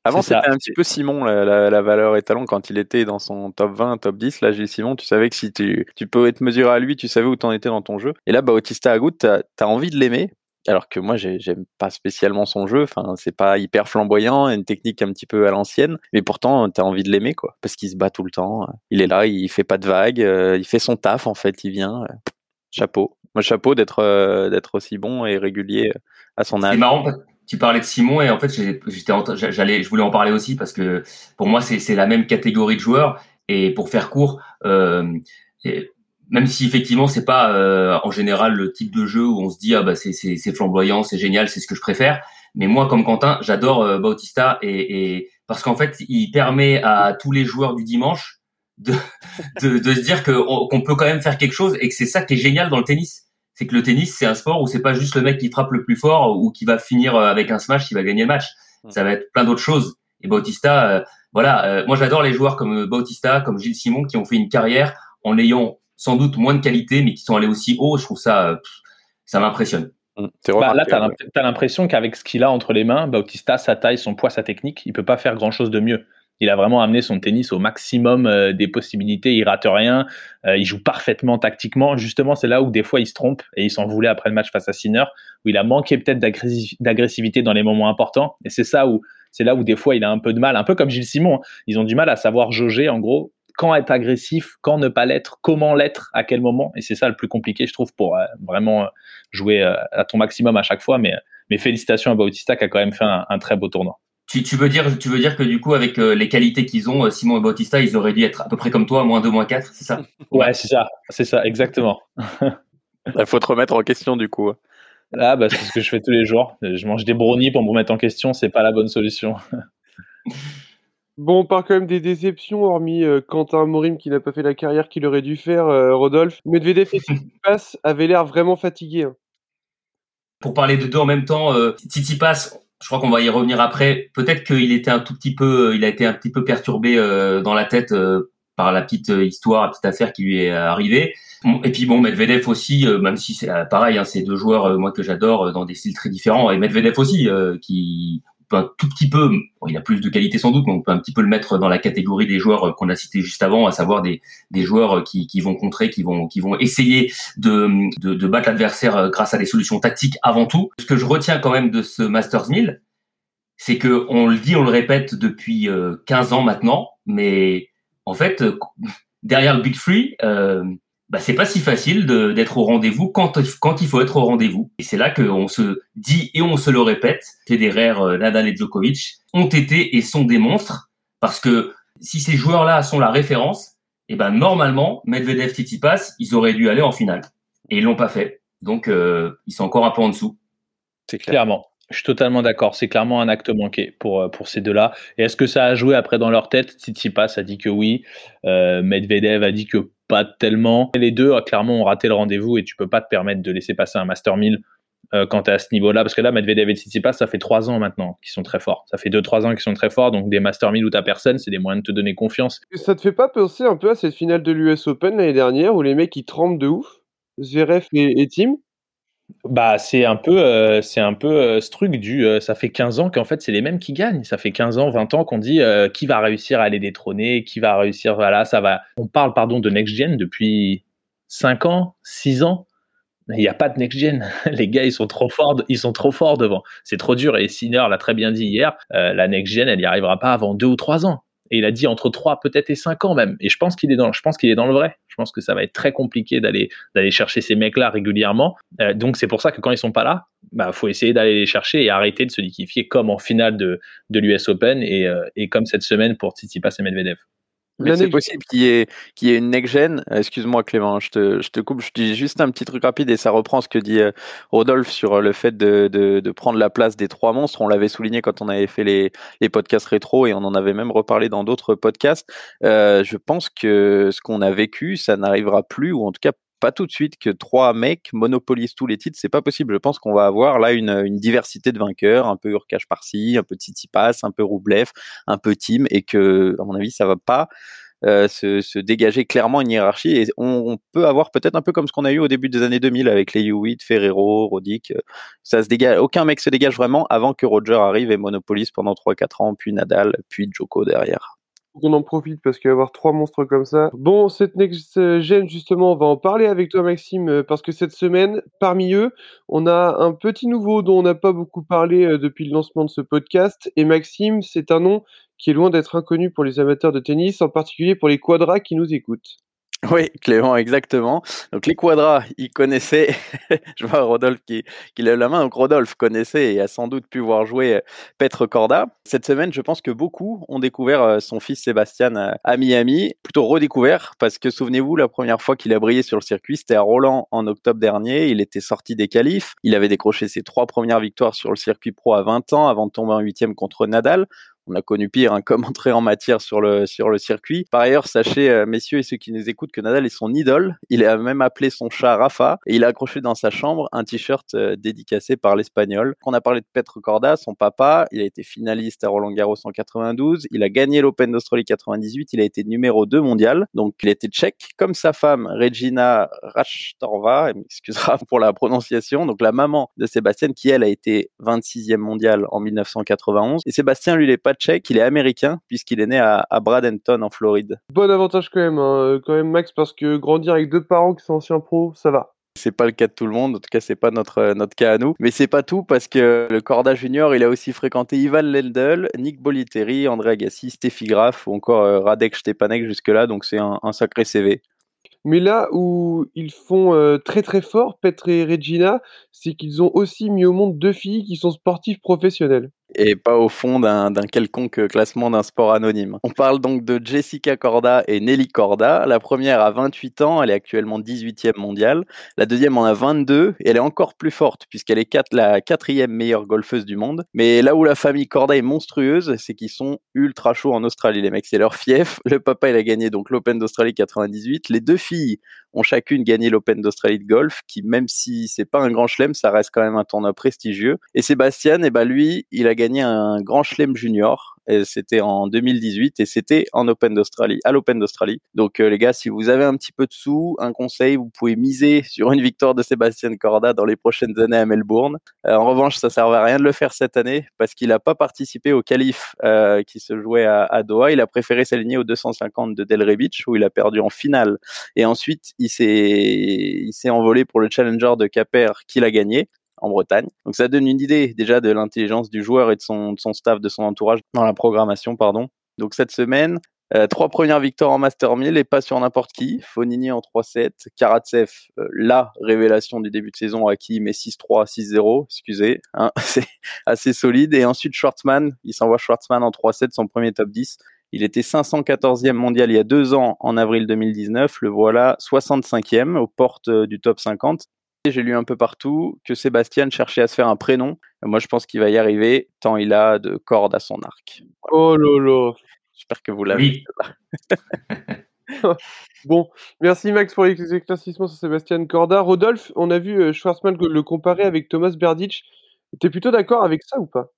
[SPEAKER 3] Avant, c'était un petit peu Simon, la, valeur étalon, quand il était dans son top 20, top 10. Là, Gilles Simon, tu savais que si tu, tu peux être mesuré à lui, tu savais où tu en étais dans ton jeu. Et là, Bautista Agut, tu as, envie de l'aimer alors que moi j'aime pas spécialement son jeu enfin c'est pas hyper flamboyant une technique un petit peu à l'ancienne mais pourtant tu as envie de l'aimer quoi parce qu'il se bat tout le temps il est là il fait pas de vagues euh, il fait son taf en fait il vient chapeau. Moi chapeau d'être euh, d'être aussi bon et régulier à son âge.
[SPEAKER 4] c'est marrant tu parlais de Simon et en fait j'étais j'allais je voulais en parler aussi parce que pour moi c'est la même catégorie de joueurs et pour faire court euh, même si effectivement c'est pas euh, en général le type de jeu où on se dit ah bah c'est c'est flamboyant, c'est génial, c'est ce que je préfère. Mais moi, comme Quentin, j'adore Bautista et, et parce qu'en fait, il permet à tous les joueurs du dimanche de, de, de se dire qu'on peut quand même faire quelque chose et que c'est ça qui est génial dans le tennis. C'est que le tennis, c'est un sport où c'est pas juste le mec qui frappe le plus fort ou qui va finir avec un smash qui va gagner le match. Ça va être plein d'autres choses. Et Bautista, voilà, moi j'adore les joueurs comme Bautista, comme Gilles Simon qui ont fait une carrière en ayant sans doute moins de qualité, mais qui sont allés aussi haut. Je trouve ça, ça m'impressionne.
[SPEAKER 2] Mmh, bah, là, tu as l'impression qu'avec ce qu'il a entre les mains, Bautista, sa taille, son poids, sa technique, il peut pas faire grand chose de mieux. Il a vraiment amené son tennis au maximum euh, des possibilités. Il rate rien. Euh, il joue parfaitement tactiquement. Justement, c'est là où des fois il se trompe et il s'en voulait après le match face à Sinner, où il a manqué peut-être d'agressivité dans les moments importants. Et c'est ça où c'est là où des fois il a un peu de mal, un peu comme Gilles Simon. Hein. Ils ont du mal à savoir jauger en gros quand être agressif, quand ne pas l'être, comment l'être, à quel moment. Et c'est ça le plus compliqué, je trouve, pour euh, vraiment euh, jouer euh, à ton maximum à chaque fois. Mais, mais félicitations à Bautista qui a quand même fait un, très beau tournoi.
[SPEAKER 4] Tu, tu, veux dire, tu veux dire que du coup, avec les qualités qu'ils ont, Simon et Bautista, ils auraient dû être à peu près comme toi, moins 2, moins 4, c'est ça?
[SPEAKER 2] Ouais, c'est ça, c'est ça, exactement.
[SPEAKER 3] Il faut te remettre en question du coup.
[SPEAKER 2] Là, bah, c'est ce que je fais tous les jours. Je mange des brownies pour me remettre en question, c'est pas la bonne solution.
[SPEAKER 1] Bon, on part quand même des déceptions, hormis euh, Quentin Morim qui n'a pas fait la carrière qu'il aurait dû faire, euh, Rodolphe. Medvedev et Tsitsipas avaient l'air vraiment fatigués. Hein.
[SPEAKER 4] Pour parler de deux en même temps, euh, Tsitsipas, je crois qu'on va y revenir après. Peut-être qu'il était un tout petit peu, il a été un petit peu perturbé dans la tête par la petite histoire, la petite affaire qui lui est arrivée. Et puis bon, Medvedev aussi, même si c'est pareil, hein, c'est deux joueurs moi que j'adore dans des styles très différents, et Medvedev aussi, qui un tout petit peu, il a plus de qualité sans doute, mais on peut un petit peu le mettre dans la catégorie des joueurs qu'on a cités juste avant, à savoir des, des joueurs qui, qui vont contrer, qui vont, qui vont essayer de, de, battre l'adversaire euh, grâce à des solutions tactiques avant tout. Ce que je retiens quand même de ce Masters 1000, c'est que on le dit, on le répète depuis 15 euh, ans maintenant, mais en fait, euh, derrière le Big Free, euh, bah, c'est pas si facile d'être au rendez-vous quand, quand il faut être au rendez-vous. Et c'est là qu'on se dit et on se le répète, Federer, euh, Nadal et Djokovic ont été et sont des monstres parce que si ces joueurs-là sont la référence, et eh ben normalement Medvedev, Tsitsipas, ils auraient dû aller en finale et ils l'ont pas fait. Donc euh, ils sont encore un peu en dessous.
[SPEAKER 2] C'est clairement. Je suis totalement d'accord. C'est clairement un acte manqué pour, euh, pour ces deux-là. Et est-ce que ça a joué après dans leur tête? Tsitsipas a dit que oui. Euh, Medvedev a dit que pas tellement. Les deux, euh, clairement, ont raté le rendez-vous et tu peux pas te permettre de laisser passer un Master 1000 euh, quand tu à ce niveau-là. Parce que là, Medvedev et Tsitsipas, ça fait trois ans maintenant qu'ils sont très forts. Ça fait deux, trois ans qu'ils sont très forts. Donc des Master 1000 où t'as personne, c'est des moyens de te donner confiance.
[SPEAKER 1] Ça te fait pas penser un peu à cette finale de l'US Open l'année dernière où les mecs ils tremblent de ouf Zverev et, et Tim?
[SPEAKER 2] Bah, c'est un peu, euh, un peu euh, ce truc du. Euh, ça fait 15 ans qu'en fait, c'est les mêmes qui gagnent. Ça fait 15 ans, 20 ans qu'on dit qui va réussir à les détrôner, qui va réussir. Voilà, ça va. On parle, pardon, de next gen depuis 5 ans, 6 ans. Il n'y a pas de next gen. Les gars, ils sont trop forts, ils sont trop forts devant. C'est trop dur. Et Sinner l'a très bien dit hier. la next gen, elle n'y arrivera pas avant 2 ou 3 ans. Et il a dit entre 3 peut-être et 5 ans même. Et je pense qu'il est dans, je pense qu'il est dans le vrai. Je pense que ça va être très compliqué d'aller d'aller chercher ces mecs-là régulièrement. Euh, donc c'est pour ça que quand ils sont pas là, bah faut essayer d'aller les chercher et arrêter de se liquifier comme en finale de, de l'US Open et, euh, et comme cette semaine pour Tsitsipas et Medvedev.
[SPEAKER 3] Mais c'est possible qu'il y, ait, qu'il y ait une next-gen. Euh, excuse-moi Clément, je te, je te coupe. Je dis juste un petit truc rapide et ça reprend ce que dit euh, Rodolphe sur euh, le fait de, de, de prendre la place des trois monstres. On l'avait souligné quand on avait fait les, les podcasts rétro et on en avait même reparlé dans d'autres podcasts. Euh, je pense que ce qu'on a vécu, ça n'arrivera plus, ou en tout cas pas tout de suite que trois mecs monopolisent tous les titres, c'est pas possible. Je pense qu'on va avoir là une, diversité de vainqueurs, un peu Urkash par-ci, un peu Tsitsipas, un peu Roublev, un peu Tim, et que, à mon avis, ça va pas euh, se, dégager clairement une hiérarchie. On, peut avoir peut-être un peu comme ce qu'on a eu au début des années 2000 avec les Hewitt, Ferrero, Roddick. Euh, ça se dégage, aucun mec se dégage vraiment avant que Roger arrive et monopolise pendant 3-4 ans, puis Nadal, puis Joko derrière
[SPEAKER 1] qu'on en profite parce qu'il y avoir trois monstres comme ça. Bon, cette next gen, justement, on va en parler avec toi, Maxime, euh, parce que cette semaine, parmi eux, on a un petit nouveau dont on n'a pas beaucoup parlé euh, depuis le lancement de ce podcast. Et Maxime, c'est un nom qui est loin d'être inconnu pour les amateurs de tennis, en particulier pour les quadras qui nous écoutent.
[SPEAKER 3] Oui, Clément, exactement. Donc les quadras, il connaissait, je vois Rodolphe qui, qui lève la main, donc Rodolphe connaissait et a sans doute pu voir jouer euh, Petre Corda. Cette semaine, je pense que beaucoup ont découvert euh, son fils Sébastien euh, à Miami, plutôt redécouvert, parce que souvenez-vous, la première fois qu'il a brillé sur le circuit, c'était à Roland en octobre dernier, il était sorti des qualifs, il avait décroché ses trois premières victoires sur le circuit pro à 20 ans avant de tomber en huitième contre Nadal on a connu pire hein, comme entrée en matière sur le, sur le circuit. Par ailleurs, sachez, euh, messieurs et ceux qui nous écoutent, que Nadal est son idole. Il a même appelé son chat Rafa et il a accroché dans sa chambre un t-shirt euh, dédicacé par l'Espagnol. On a parlé de Petr Corda, son papa. Il a été finaliste à Roland Garros en 92. Il a gagné l'Open d'Australie 98. Il a été numéro 2 mondial. Donc, il était tchèque, comme sa femme Regina Rachtorva. Elle m'excusera pour la prononciation. Donc, la maman de Sébastien, qui elle a été 26e mondial en 1991. Et Sébastien, lui, il est pas tchèque, il est américain, puisqu'il est né à, Bradenton, en Floride.
[SPEAKER 1] Bon avantage quand même, hein, euh, quand même, Max, parce que grandir avec deux parents qui sont anciens pros, ça va.
[SPEAKER 3] C'est pas le cas de tout le monde, en tout cas c'est pas notre euh, notre cas à nous, mais c'est pas tout parce que le Corda Junior, il a aussi fréquenté Ivan Lendl, Nick Boliteri, André Agassi, Steffi Graf ou encore euh, Radek Stepanek jusque là, donc c'est un, sacré CV.
[SPEAKER 1] Mais là où ils font très très fort, Petre et Regina, c'est qu'ils ont aussi mis au monde deux filles qui sont sportives professionnelles
[SPEAKER 3] et pas au fond d'un quelconque classement d'un sport anonyme. On parle donc de Jessica Corda et Nelly Corda. La première a 28 ans, elle est actuellement 18e mondiale. La deuxième en a 22 et elle est encore plus forte puisqu'elle est la quatrième meilleure golfeuse du monde. Mais là où la famille Corda est monstrueuse, c'est qu'ils sont ultra chauds en Australie. Les mecs, c'est leur fief. Le papa, il a gagné donc l'Open d'Australie 98. Les deux filles ont chacune gagné l'Open d'Australie de golf, qui même si c'est pas un grand chelem, ça reste quand même un tournoi prestigieux. Et Sébastien, eh ben lui, il a gagné un grand chelem junior c'était en 2018 et c'était en Open d'Australie, à l'Open d'Australie. Donc euh, les gars, si vous avez un petit peu de sous, un conseil, vous pouvez miser sur une victoire de Sébastien Corda dans les prochaines années à Melbourne. Euh, en revanche, ça servait à rien de le faire cette année parce qu'il n'a pas participé au qualif euh, qui se jouait à, Doha. Il a préféré s'aligner aux 250 de Delray Beach où il a perdu en finale. Et ensuite, il s'est envolé pour le Challenger de Caper qu'il a gagné en Bretagne. Donc ça donne une idée déjà de l'intelligence du joueur et de son, staff, de son entourage dans la programmation, pardon. Donc cette semaine, euh, trois premières victoires en Master 1000 et pas sur n'importe qui. Fonini en 3-7, Karatsev, euh, la révélation du début de saison à qui met 6-3, 6-0, excusez, hein, c'est assez solide. Et ensuite Schwartzmann, il s'envoie Schwartzmann en 3-7, son premier top 10. Il était 514e mondial il y a deux ans en avril 2019. Le voilà 65e aux portes euh, du top 50. J'ai lu un peu partout que Sébastien cherchait à se faire un prénom. Moi, je pense qu'il va y arriver tant il a de cordes à son arc.
[SPEAKER 1] Oh lolo.
[SPEAKER 3] J'espère que vous l'avez.
[SPEAKER 1] bon, merci Max pour les éclaircissements sur Sébastien Corda. Rodolphe, on a vu euh, Schwarzman le comparer avec Thomas Berdych. T'es plutôt d'accord avec ça ou pas?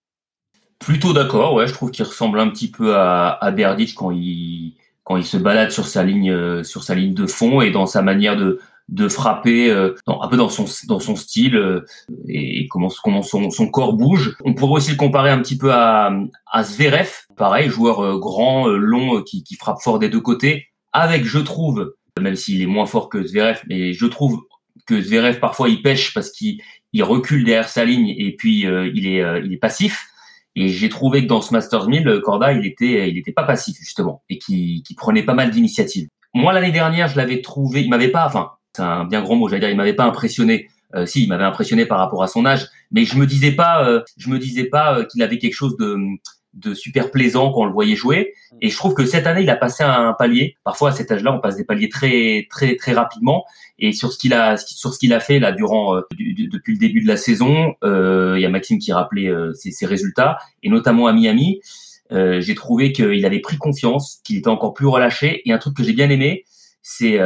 [SPEAKER 4] Plutôt d'accord, ouais. Je trouve qu'il ressemble un petit peu à, à Berdych quand il quand il se balade sur sa ligne euh, sur sa ligne de fond et dans sa manière de de frapper euh, un peu dans son dans son style euh, et comment comment son, son corps bouge. On pourrait aussi le comparer un petit peu à à Zverev, pareil, joueur euh, grand, long qui, qui frappe fort des deux côtés avec je trouve même s'il est moins fort que Zverev, mais je trouve que Zverev parfois il pêche parce qu'il il recule derrière sa ligne et puis il est il est passif. Et j'ai trouvé que dans ce Masters 1000, Corda, il était, il était pas passif justement, et qui, qui prenait pas mal d'initiatives. Moi l'année dernière, je l'avais trouvé, il m'avait pas, enfin, c'est un bien grand mot, j'allais dire, il m'avait pas impressionné. Euh, si, il m'avait impressionné par rapport à son âge, mais je me disais pas, euh, je me disais pas euh, qu'il avait quelque chose de, de super plaisant quand on le voyait jouer. Mm. Et je trouve que cette année, il a passé un palier. Parfois, à cet âge-là, on passe des paliers très, très, très rapidement. Et sur ce qu'il a, sur ce qu'il a fait là durant, depuis le début de la saison, il y a Maxime qui rappelait ses, ses, résultats, et notamment à Miami. j'ai trouvé qu'il avait pris confiance, qu'il était encore plus relâché. Et un truc que j'ai bien aimé, c'est,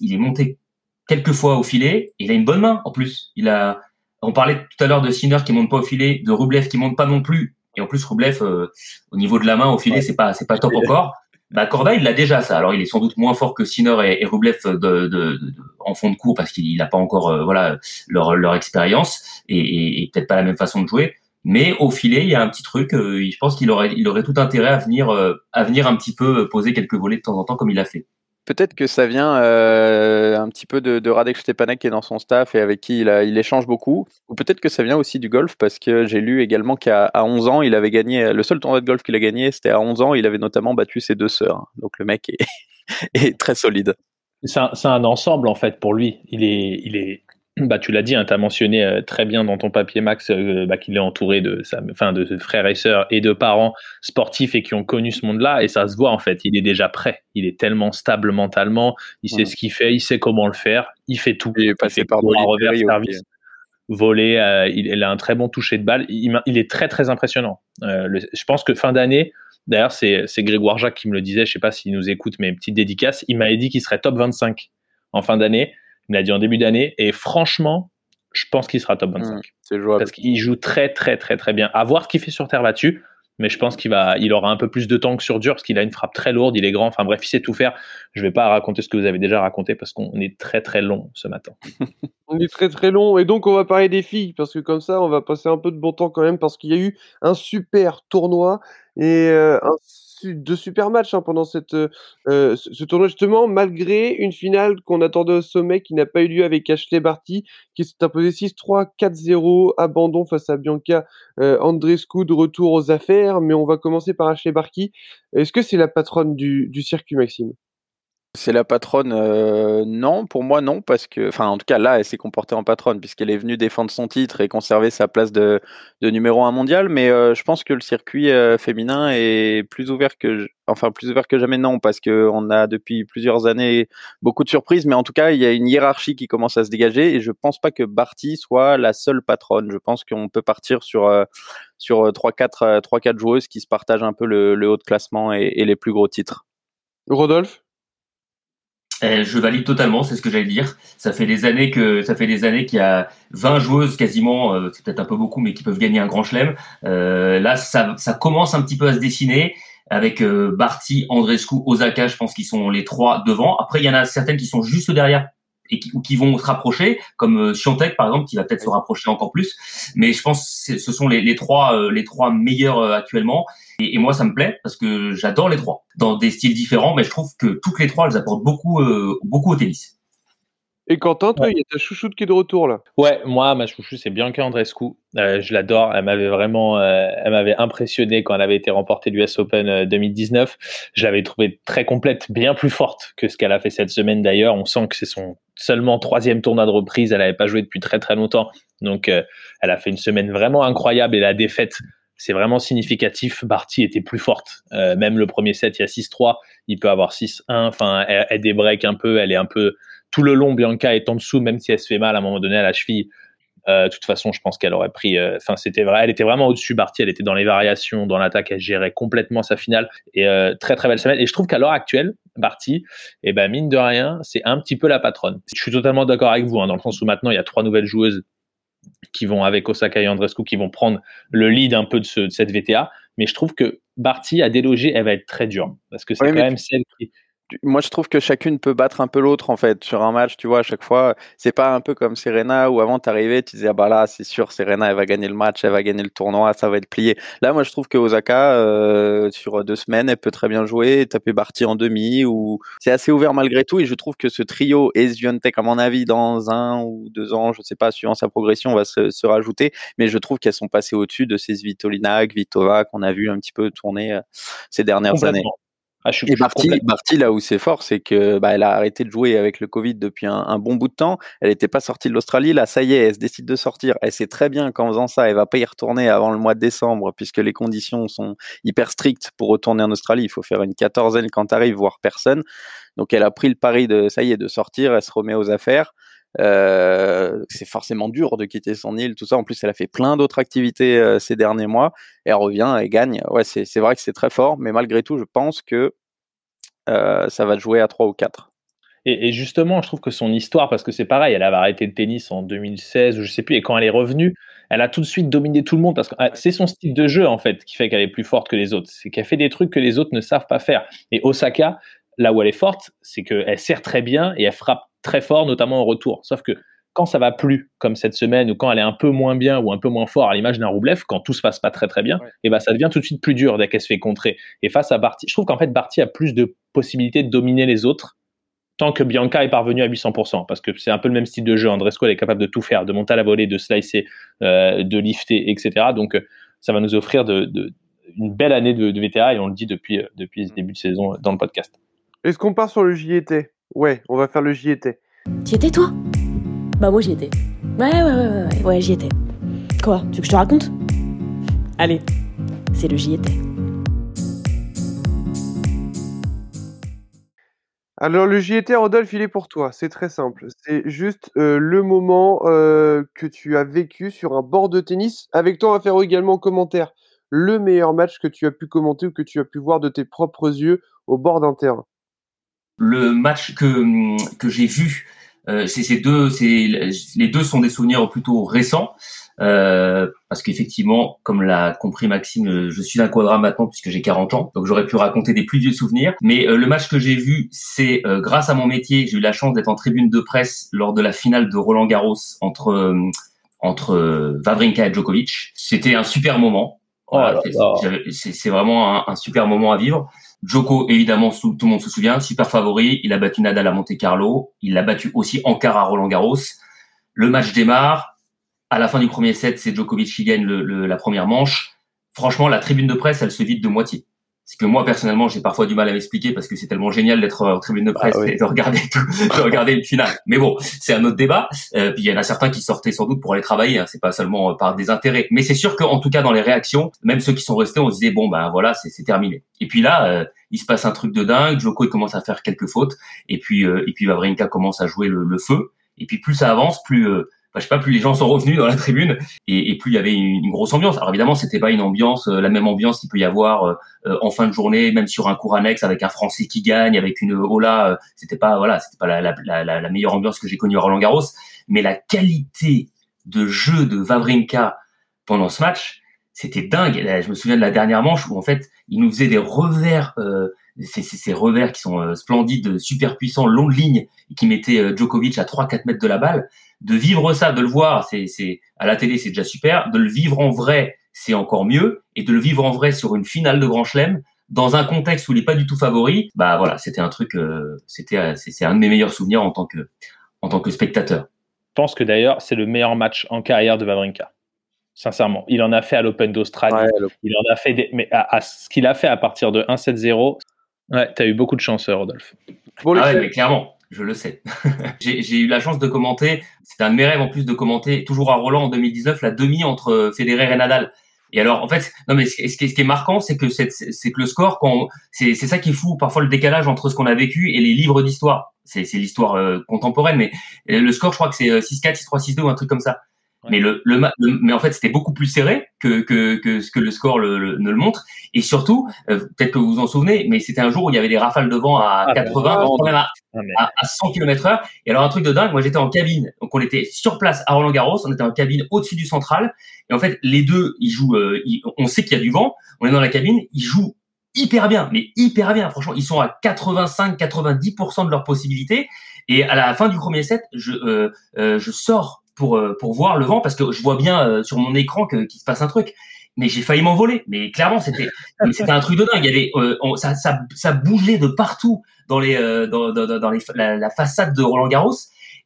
[SPEAKER 4] il est monté quelques fois au filet. il a une bonne main en plus. Il a, on parlait tout à l'heure de Sinner qui monte pas au filet, de Rublev qui monte pas non plus. Et en plus Rublev, euh, au niveau de la main au filet, c'est pas c'est pas top encore. Bah Corda, il l'a déjà ça. Alors il est sans doute moins fort que Sinner et, et Rublev de, de, de, en fond de cours parce qu'il n'a pas encore euh, voilà leur leur expérience et, et, peut-être pas la même façon de jouer. Mais au filet, il y a un petit truc. Euh, je pense qu'il aurait il aurait tout intérêt à venir à venir un petit peu poser quelques volets de temps en temps comme il l'a fait.
[SPEAKER 3] Peut-être que ça vient euh, un petit peu de, de Radek Stepanek qui est dans son staff et avec qui il, échange beaucoup. Ou peut-être que ça vient aussi du golf parce que j'ai lu également qu'à 11 ans, il avait gagné, le seul tournoi de golf qu'il a gagné, c'était à 11 ans, il avait notamment battu ses deux sœurs. Donc le mec est, très solide.
[SPEAKER 2] c'est un, ensemble en fait pour lui. Il est, bah, tu l'as dit, hein, tu as mentionné euh, très bien dans ton papier, Max, euh, bah, qu'il est entouré de, sa, de frères et sœurs et de parents sportifs et qui ont connu ce monde-là. Et ça se voit, en fait. Il est déjà prêt. Il est tellement stable mentalement. Il sait ce qu'il fait. Il sait comment le faire. Il fait tout.
[SPEAKER 3] Il est passé par
[SPEAKER 2] un revers service, voler. Euh, il, a un très bon toucher de balle. Il, il est très, très impressionnant. je pense que fin d'année, d'ailleurs, c'est Grégoire Jacques qui me le disait. Je sais pas s'il nous écoute, mais petite dédicace. Il m'avait dit qu'il serait top 25 en fin d'année. Il l'a dit en début d'année. Et franchement, je pense qu'il sera top 25. Mmh,
[SPEAKER 3] c'est jouable.
[SPEAKER 2] Parce qu'il joue très, très, très, très bien. À voir ce qu'il fait sur terre là-dessus. Mais je pense qu'il va, il aura un peu plus de temps que sur dur parce qu'il a une frappe très lourde, il est grand. Enfin bref, il sait tout faire. Je vais pas raconter ce que vous avez déjà raconté parce qu'on est très très long ce matin.
[SPEAKER 1] on est très très long et donc on va parler des filles parce que comme ça on va passer un peu de bon temps quand même parce qu'il y a eu un super tournoi et euh, un de super matchs hein, pendant cette, euh, ce, tournoi, justement, malgré une finale qu'on attendait au sommet qui n'a pas eu lieu avec Ashley Barty, qui s'est imposé 6-3, 4-0, abandon face à Bianca euh, Andrescu, de retour aux affaires. Mais on va commencer par Ashley Barty. Est-ce que c'est la patronne du, du circuit, Maxime?
[SPEAKER 3] C'est la patronne, euh, non, pour moi non, parce que, enfin, en tout cas là, elle s'est comportée en patronne puisqu'elle est venue défendre son titre et conserver sa place de, numéro un mondial. Mais euh, je pense que le circuit euh, féminin est plus ouvert que, enfin, plus ouvert que jamais, non, parce que on a depuis plusieurs années beaucoup de surprises. Mais en tout cas, il y a une hiérarchie qui commence à se dégager et je pense pas que Barty soit la seule patronne. Je pense qu'on peut partir sur sur trois quatre trois quatre joueuses qui se partagent un peu le, haut de classement et les plus gros titres.
[SPEAKER 1] Rodolphe?
[SPEAKER 4] Je valide totalement, c'est ce que j'allais dire. Ça fait des années que ça fait des années qu'il y a 20 joueuses quasiment, euh, c'est peut-être un peu beaucoup, mais qui peuvent gagner un grand chelem. Euh, là, ça, ça, commence un petit peu à se dessiner avec euh, Barty, Andrescu, Osaka. Je pense qu'ils sont les trois devant. Après, il y en a certaines qui sont juste derrière et qui, ou qui vont se rapprocher, comme euh, par exemple, qui va peut-être se rapprocher encore plus. Mais je pense que ce sont les, les trois euh, les trois meilleurs euh, actuellement. Et, et, moi, ça me plaît parce que j'adore les trois dans des styles différents, mais je trouve que toutes les trois, elles apportent beaucoup euh, beaucoup au tennis.
[SPEAKER 1] Et Quentin, toi, il y a ta chouchoute qui est de retour là.
[SPEAKER 2] Ouais, moi, ma chouchou, c'est Bianca Andrescu. Euh, je l'adore. Elle m'avait vraiment, euh, elle m'avait impressionné quand elle avait été remportée l'US Open 2019. Euh, je l'avais trouvée très complète, bien plus forte que ce qu'elle a fait cette semaine d'ailleurs. On sent que c'est son seulement troisième tournoi de reprise. Elle n'avait pas joué depuis très très longtemps. Donc, elle a fait une semaine vraiment incroyable et la défaite, c'est vraiment significatif. Barty était plus forte. même le premier set, il y a 6-3. Il peut avoir 6-1. Enfin, elle, elle débreak un peu. Elle est un peu tout le long, Bianca est en dessous, même si elle se fait mal à un moment donné à la cheville. Euh, de toute façon, je pense qu'elle aurait pris. Euh, enfin, c'était vrai. Elle était vraiment au-dessus. Barty, elle était dans les variations, dans l'attaque. Elle gérait complètement sa finale. Et euh, très très belle semaine. Et je trouve qu'à l'heure actuelle, Barty, eh ben mine de rien, c'est un petit peu la patronne. Je suis totalement d'accord avec vous, hein, dans le sens où maintenant il y a trois nouvelles joueuses qui vont avec Osaka et Andrescu qui vont prendre le lead un peu de, ce, de cette VTA. Mais je trouve que Barty à déloger, elle va être très dure parce que c'est quand même celle qui
[SPEAKER 3] moi, je trouve que chacune peut battre un peu l'autre en fait sur un match. Tu vois, à chaque fois, c'est pas un peu comme Serena où avant t'arrivais, tu disais ah bah là, c'est sûr, Serena, elle va gagner le match, elle va gagner le tournoi, ça va être plié. Là, moi, je trouve que Osaka, euh, sur deux semaines, elle peut très bien jouer, taper Barty en demi ou c'est assez ouvert malgré tout. Et je trouve que ce trio et à mon avis, dans un ou deux ans, je sais pas, suivant sa progression, va se, se rajouter. Mais je trouve qu'elles sont passées au-dessus de ces Svitolina, Kvitova qu'on a vu un petit peu tourner euh, ces dernières années. Ah, et Barty, là où c'est fort, c'est que bah, elle a arrêté de jouer avec le Covid depuis un, bon bout de temps. Elle n'était pas sortie de l'Australie. Là, ça y est, elle se décide de sortir. Elle sait très bien qu'en faisant ça, elle va pas y retourner avant le mois de décembre, puisque les conditions sont hyper strictes pour retourner en Australie. Il faut faire une quatorzaine quand arrives, voire personne. Donc, elle a pris le pari de ça y est, de sortir. Elle se remet aux affaires. Euh, c'est forcément dur de quitter son île, tout ça. En plus, elle a fait plein d'autres activités euh, ces derniers mois. Et elle revient, et gagne. Ouais, c'est vrai que c'est très fort, mais malgré tout, je pense que euh, ça va jouer à 3 ou 4.
[SPEAKER 2] Et, justement, je trouve que son histoire, parce que c'est pareil, elle avait arrêté le tennis en 2016 ou je sais plus, et quand elle est revenue, elle a tout de suite dominé tout le monde parce que ah, c'est son style de jeu en fait qui fait qu'elle est plus forte que les autres. C'est qu'elle fait des trucs que les autres ne savent pas faire. Et Osaka, là où elle est forte, c'est qu'elle sert très bien et elle frappe très fort, notamment en retour. Sauf que quand ça va plus, comme cette semaine, ou quand elle est un peu moins bien ou un peu moins fort, à l'image d'un Roublev, quand tout se passe pas très très bien, et eh ben ça devient tout de suite plus dur dès qu'elle se fait contrer. Et face à Barty, je trouve qu'en fait Barty a plus de possibilités de dominer les autres tant que Bianca est parvenue à 800%, parce que c'est un peu le même style de jeu. Andresco, elle est capable de tout faire, de monter à la volée, de slicer, euh, de lifter, etc. Donc, euh, ça va nous offrir de, une belle année de, VTA, et on le dit depuis, euh, depuis ce début de saison dans le podcast.
[SPEAKER 1] Est-ce qu'on part sur le JT Ouais, on va faire le j'y étais.
[SPEAKER 5] T'y étais toi? Bah moi j'y étais. Ouais, ouais, ouais, ouais, ouais, ouais j'y étais. Quoi? Tu veux que je te raconte? Allez, c'est le j'y étais.
[SPEAKER 1] Alors le JT Rodolphe, il est pour toi, c'est très simple. C'est juste euh, le moment euh, que tu as vécu sur un bord de tennis. Avec toi, on va faire également en commentaire le meilleur match que tu as pu commenter ou que tu as pu voir de tes propres yeux au bord d'un terrain.
[SPEAKER 4] Le match que, que j'ai vu, euh, c'est ces deux, c'est les deux sont des souvenirs plutôt récents. Euh, parce qu'effectivement, comme l'a compris Maxime, euh, je suis un quadra maintenant puisque j'ai 40 ans, donc j'aurais pu raconter des plus vieux souvenirs. Mais euh, le match que j'ai vu, c'est grâce à mon métier, j'ai eu la chance d'être en tribune de presse lors de la finale de Roland Garros entre entre Vavrinka et Djokovic. C'était un super moment. Oh c'est vraiment un, un, super moment à vivre. Djoko, évidemment, tout le monde se souvient, super favori. Il a battu Nadal à Monte Carlo. Il l'a battu aussi Ankara à Roland Garros. Le match démarre à la fin du premier set, c'est Djokovic qui gagne le, la première manche. Franchement, la tribune de presse, elle se vide de moitié. C'est que moi, personnellement, j'ai parfois du mal à m'expliquer parce que c'est tellement génial d'être en tribune de presse ah et de regarder tout, de regarder une finale. Mais bon, c'est un autre débat. Euh, puis il y en a certains qui sortaient sans doute pour aller travailler. Hein. C'est pas seulement euh, par des intérêts. Mais c'est sûr qu'en tout cas, dans les réactions, même ceux qui sont restés, on se disait bon ben voilà, c'est terminé. Et puis là, euh, il se passe un truc de dingue. Djoko il commence à faire quelques fautes. Et puis et puis Wawrinka commence à jouer le, le, feu. Et puis plus ça avance, plus je sais pas, plus les gens sont revenus dans la tribune et, plus il y avait une, grosse ambiance. Alors évidemment, c'était pas une ambiance, euh, la même ambiance qu'il peut y avoir euh, euh, en fin de journée, même sur un cours annexe avec un Français qui gagne, avec une Ola. c'était pas voilà, c'était pas la, meilleure ambiance que j'ai connue à Roland Garros, mais la qualité de jeu de Vavrinka pendant ce match, c'était dingue. je me souviens de la dernière manche où en fait, il nous faisait des revers. Ces, ces, revers qui sont splendides, super puissants, long de ligne, et qui mettaient Djokovic à 3-4 mètres de la balle de vivre ça, de le voir, c'est, c'est à la télé, c'est déjà super. De le vivre en vrai, c'est encore mieux. Et de le vivre en vrai sur une finale de Grand Chelem, dans un contexte où il n'est pas du tout favori, bah voilà, c'était un truc, euh, c'était, c'est, un de mes meilleurs souvenirs en tant que, en tant que spectateur.
[SPEAKER 2] Je pense que d'ailleurs, c'est le meilleur match en carrière de Wawrinka. Sincèrement, il en a fait à l'Open d'Australie. il en a fait, des, mais à, ce qu'il a fait à partir de 1-7-0, ouais, as eu beaucoup de chance, Rodolphe.
[SPEAKER 4] ah ouais, mais clairement je le sais. j'ai eu la chance de commenter, c'était un de mes rêves en plus de commenter, toujours à Roland en 2019, la demi entre Federer et Nadal. Et alors, en fait, non, mais ce, qui, est, ce qui est marquant, c'est que c'est que le score, quand c'est ça qui est fou, parfois le décalage entre ce qu'on a vécu et les livres d'histoire. C'est l'histoire euh, contemporaine, mais le score, je crois que c'est 6-4, 6-3, 6-2 ou un truc comme ça. Mais le, le, mais en fait, c'était beaucoup plus serré que, que, que ce que le score le, ne le montre. Et surtout, euh, peut-être que vous vous en souvenez, mais c'était un jour où il y avait des rafales de vent à 80, ah, même à, ah, à, 100 km heure. Et alors, un truc de dingue, moi, j'étais en cabine. Donc, on était sur place à Roland Garros. On était en cabine au-dessus du central. Et en fait, les deux, ils jouent, euh, on sait qu'il y a du vent. On est dans la cabine. Ils jouent hyper bien, mais hyper bien. Franchement, ils sont à 85-90% de leurs possibilités. Et à la fin du premier set, je, euh, euh je sors pour euh, pour voir le vent parce que je vois bien euh, sur mon écran que qu'il se passe un truc. Mais j'ai failli m'envoler. Mais clairement c'était c'était un truc de dingue. Il y avait euh, ça, ça ça bougeait de partout dans les dans, dans, dans les, la, façade de Roland Garros.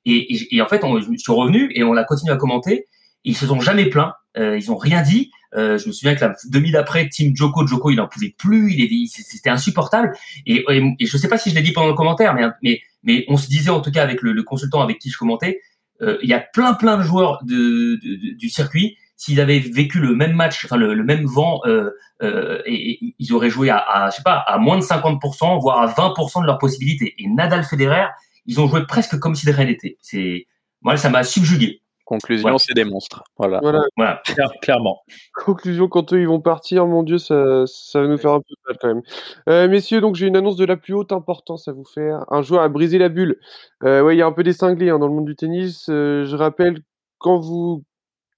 [SPEAKER 4] Et, et, en fait je suis revenu et on a continué à commenter. Ils se sont jamais plaints. Ils ont rien dit. Je me souviens que la demi d'après Team Joko Joko il en pouvait plus. Il est c'était insupportable. Et, et, je sais pas si je l'ai dit pendant le commentaire mais mais mais on se disait en tout cas avec le, le consultant avec qui je commentais euh, il y a plein plein de joueurs du circuit. S'ils avaient vécu le même match, enfin le, même vent, euh, euh, et, ils auraient joué à, à, je sais pas, à moins de 50%, voire à 20% de leurs possibilités. Et Nadal, Federer, ils ont joué presque comme si de rien n'était. C'est, moi, ça m'a subjugué.
[SPEAKER 3] Conclusion, c'est des monstres. Voilà.
[SPEAKER 2] voilà. clairement.
[SPEAKER 1] Conclusion, quand eux ils vont partir, mon Dieu, ça, ça va nous faire un peu mal quand même. Euh, messieurs, donc j'ai une annonce de la plus haute importance à vous faire. Un joueur a brisé la bulle. Euh, ouais, il y a un peu des cinglés hein, dans le monde du tennis. Euh, je rappelle, quand vous,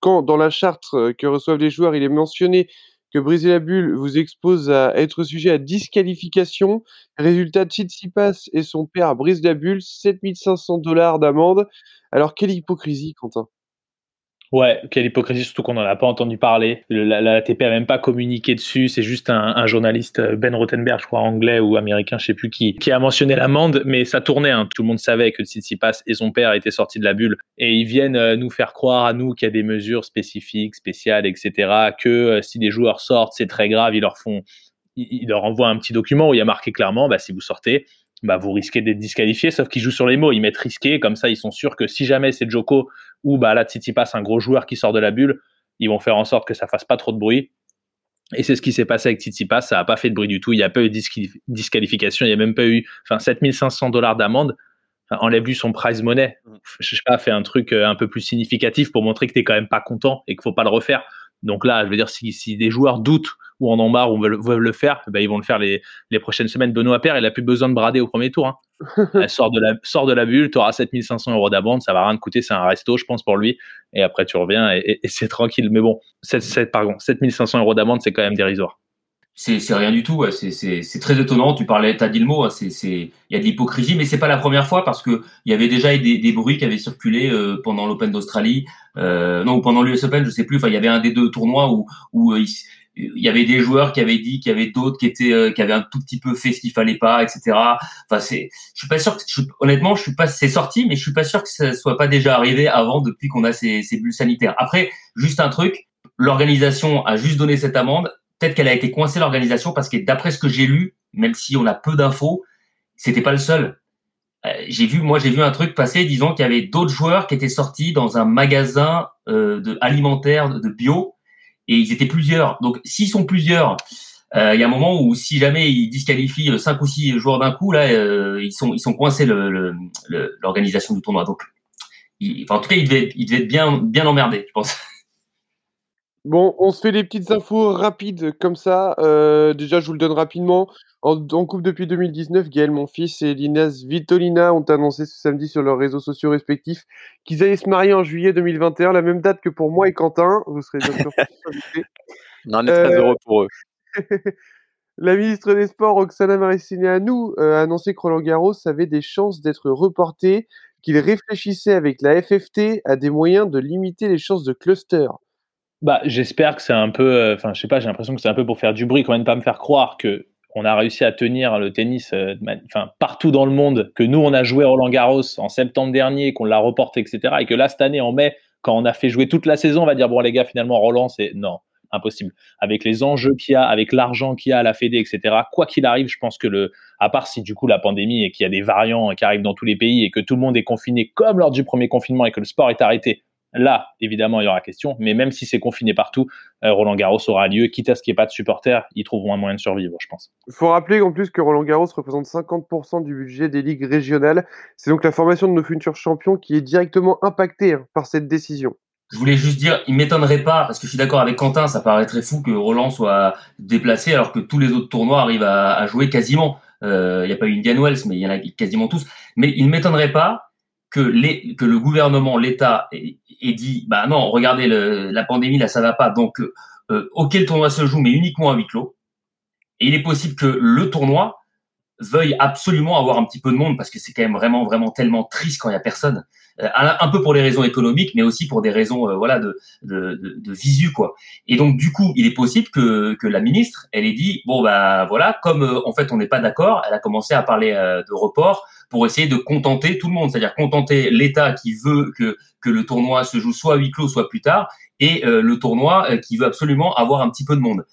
[SPEAKER 1] quand dans la charte que reçoivent les joueurs, il est mentionné que briser la bulle vous expose à être sujet à disqualification. Résultat, Tsitsipas et son père brisent la bulle, 7500 dollars d'amende. Alors, quelle hypocrisie, Quentin
[SPEAKER 2] Ouais, quelle hypocrisie, surtout qu'on n'en a pas entendu parler. la, ATP a même pas communiqué dessus. C'est juste un, journaliste, euh, Ben Rothenberg, je crois, anglais ou américain, je sais plus qui, qui a mentionné l'amende, mais ça tournait. Hein. Tout le monde savait que Tsitsipas et son père étaient sortis de la bulle. Et ils viennent euh, nous faire croire à nous qu'il y a des mesures spécifiques, spéciales, etc. Que euh, si des joueurs sortent, c'est très grave. Ils leur font, ils, leur envoient un petit document où il y a marqué clairement, bah, si vous sortez, bah, vous risquez d'être disqualifié, sauf qu'ils jouent sur les mots. Ils mettent risqué, comme ça, ils sont sûrs que si jamais c'est Joko ou bah, là, passe un gros joueur qui sort de la bulle, ils vont faire en sorte que ça fasse pas trop de bruit. Et c'est ce qui s'est passé avec Tsitsipas, ça n'a pas fait de bruit du tout, il n'y a pas eu de disqualification, il n'y a même pas eu enfin, 7500 dollars d'amende. enlève-lui son prize money. Mm. Je sais pas, fait un truc euh, un peu plus significatif pour montrer que tu n'es quand même pas content et qu'il faut pas le refaire. Donc là, je veux dire, si, si des joueurs doutent ou en ont marre ou veulent, le faire, ben ils vont le faire les, les prochaines semaines. Benoît Père, il a plus besoin de brader au premier tour. Hein. Elle sort de la, sort de la bulle, tu auras 7500 euros d'abonde, ça va rien te coûter, c'est un resto, je pense, pour lui. Et après, tu reviens et, c'est tranquille. Mais bon, 7, 7, pardon, 7500 euros d'amende, c'est quand même dérisoire.
[SPEAKER 4] C'est rien du tout, c'est très étonnant. Tu parlais, t'as dit le mot, hein, il y a de l'hypocrisie, mais c'est pas la première fois parce que il y avait déjà des, des bruits qui avaient circulé euh, pendant l'Open d'Australie, euh, non, ou pendant l'US Open, je sais plus. Enfin, il y avait un des deux tournois où, où euh, il y avait des joueurs qui avaient dit qu'il y avait d'autres qui étaient euh, qui avaient un tout petit peu fait ce qu'il fallait pas etc enfin c'est je suis pas sûr que honnêtement je suis pas c'est sorti mais je suis pas sûr que ça soit pas déjà arrivé avant depuis qu'on a ces, ces bulles sanitaires. Après juste un truc l'organisation a juste donné cette amende. Peut-être qu'elle a été coincée l'organisation parce que d'après ce que j'ai lu même si on a peu d'infos c'était pas le seul. Euh, j'ai vu moi j'ai vu un truc passer disons qu'il y avait d'autres joueurs qui étaient sortis dans un magasin euh, de alimentaire de bio et ils étaient plusieurs. Donc s'ils sont plusieurs, euh, il y a un moment où si jamais ils disqualifient euh, cinq ou six joueurs d'un coup, là, euh, ils sont ils sont coincés l'organisation le, du tournoi. Donc, enfin, en tout cas, ils devaient, ils devaient être bien bien emmerdés, je pense.
[SPEAKER 1] Bon, on se fait des petites infos rapides comme ça. déjà, je vous le donne rapidement. En, couple depuis 2019, Gaël, mon fils, et Linas Vitolina ont annoncé ce samedi sur leurs réseaux sociaux respectifs qu'ils allaient se marier en juillet 2021, la même date que pour moi et Quentin. Vous serez bien sûr
[SPEAKER 3] On est très heureux pour eux.
[SPEAKER 1] la ministre des Sports, Oksana Maricineanu, euh, a annoncé que Roland Garros avait des chances d'être reporté, qu'il réfléchissait avec la FFT à des moyens de limiter les chances de cluster.
[SPEAKER 2] Bah, j'espère que c'est un peu, euh, enfin, je sais pas, j'ai l'impression que c'est un peu pour faire du bruit, quand même pas me faire croire que on a réussi à tenir le tennis euh, enfin, partout dans le monde, que nous, on a joué Roland Garros en septembre dernier, qu'on l'a reporté, etc. Et que là, cette année, en mai, quand on a fait jouer toute la saison, on va dire, bon, les gars, finalement, Roland, c'est non, impossible. Avec les enjeux qu'il y a, avec l'argent qu'il y a à la Fédé, etc. Quoi qu'il arrive, je pense que le, à part si du coup la pandémie et qu'il y a des variants qui arrivent dans tous les pays et que tout le monde est confiné comme lors du premier confinement et que le sport est arrêté, Là, évidemment, il y aura question, mais même si c'est confiné partout, euh, Roland Garros aura lieu, quitte à ce qu'il n'y ait pas de supporters, ils trouveront un moyen de survivre, je pense.
[SPEAKER 1] Il faut rappeler en plus que Roland Garros représente 50% du budget des ligues régionales. C'est donc la formation de nos futurs champions qui est directement impactée hein, par cette décision.
[SPEAKER 4] Je voulais juste dire, il m'étonnerait pas, parce que je suis d'accord avec Quentin, ça paraîtrait fou que Roland soit déplacé alors que tous les autres tournois arrivent à, jouer quasiment. Euh, il n'y a pas eu Indian Wells, mais il y en a quasiment tous. Mais il ne m'étonnerait pas que, les, que le gouvernement, l'État ait, dit, bah non, regardez, le, la pandémie, là, ça va pas. Donc, euh, ok, le tournoi se joue, mais uniquement à huis clos. Et il est possible que le tournoi veuille absolument avoir un petit peu de monde parce que c'est quand même vraiment, vraiment tellement triste quand il y a personne. Euh, un peu pour les raisons économiques, mais aussi pour des raisons, euh, voilà, de, de, de, de, visu, quoi. Et donc, du coup, il est possible que, que la ministre, elle ait dit, bon, bah, voilà, comme euh, en fait, on n'est pas d'accord, elle a commencé à parler de report pour essayer de contenter tout le monde, c'est-à-dire contenter l'État qui veut que, le tournoi se joue soit à huis clos, soit plus tard, et le tournoi qui veut absolument avoir un petit peu de monde.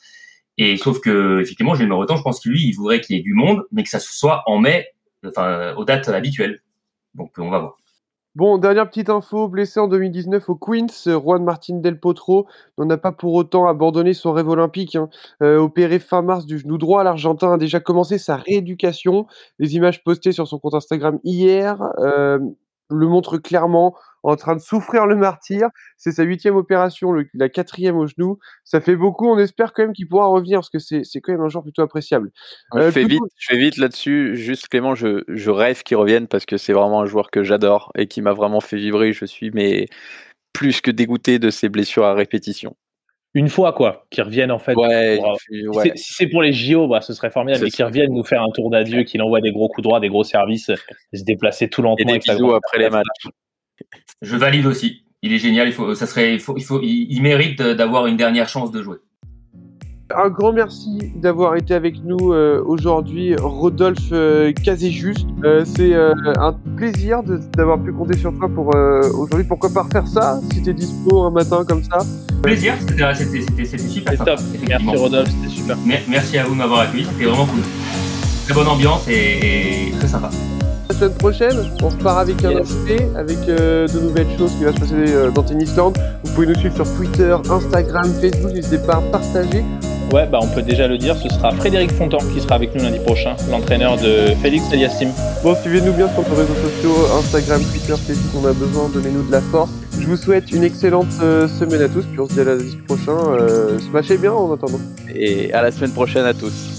[SPEAKER 4] Et sauf que, effectivement, j'ai le Breton, je pense que lui, il voudrait qu'il y ait du monde, mais que ça soit en mai, enfin, aux dates habituelles. Donc, on va voir.
[SPEAKER 1] Bon, dernière petite info, blessé en 2019 au Queens, Juan Martin Del Potro n'en a pas pour autant abandonné son rêve olympique. Hein. Euh, opéré fin mars du genou droit, l'Argentin a déjà commencé sa rééducation. Les images postées sur son compte Instagram hier euh, le montrent clairement en train de souffrir le martyr. C'est sa huitième opération, la quatrième au genou. Ça fait beaucoup. On espère quand même qu'il pourra revenir parce que c'est, quand même un joueur plutôt appréciable.
[SPEAKER 3] je, euh, fais vite, je fais vite là-dessus. Juste Clément, je, je rêve qu'il revienne parce que c'est vraiment un joueur que j'adore et qui m'a vraiment fait vibrer. Je suis mais plus que dégoûté de ses blessures à répétition
[SPEAKER 2] une fois quoi, qu'ils reviennent en fait.
[SPEAKER 3] Ouais,
[SPEAKER 2] Si c'est pour les JO, bah, ce serait formidable, mais qu'ils reviennent nous faire un tour d'adieu, qu'il envoie des gros coups droits, des gros services, se déplacer tout lentement.
[SPEAKER 3] Et des bisous après les matchs.
[SPEAKER 4] Je valide aussi. Il est génial. Il faut, ça serait, il faut, il faut, il, mérite d'avoir une dernière chance de jouer.
[SPEAKER 1] Un grand merci d'avoir été avec nous euh, aujourd'hui, Rodolphe euh, Caséjuste. Euh, c'est un plaisir d'avoir pu compter sur toi pour aujourd'hui. Pourquoi pas refaire ça si t'es dispo un matin comme ça?
[SPEAKER 4] Plaisir, c'était super.
[SPEAKER 2] Top. Merci Rodolphe, c'était super.
[SPEAKER 4] Merci à vous de m'avoir accueilli, c'était vraiment cool. très bonne ambiance et, et très sympa.
[SPEAKER 1] La semaine prochaine, on repart avec un
[SPEAKER 2] Yes.
[SPEAKER 1] invité, avec euh, de nouvelles choses qui va se passer euh, dans Tennisland. Vous pouvez nous suivre sur Twitter, Instagram, Facebook. N'hésitez pas à partager.
[SPEAKER 2] Ouais, bah on peut déjà le dire, ce sera Frédéric Fontan qui sera avec nous lundi prochain, l'entraîneur de Félix Eliassim.
[SPEAKER 1] Bon, suivez-nous bien sur nos réseaux sociaux, Instagram, Twitter, Facebook. On a besoin. Donnez-nous de la force. Je vous souhaite une excellente euh, semaine à tous. Puis on se dit à la prochain. Euh, smashez bien en attendant.
[SPEAKER 3] Et à la semaine prochaine à tous.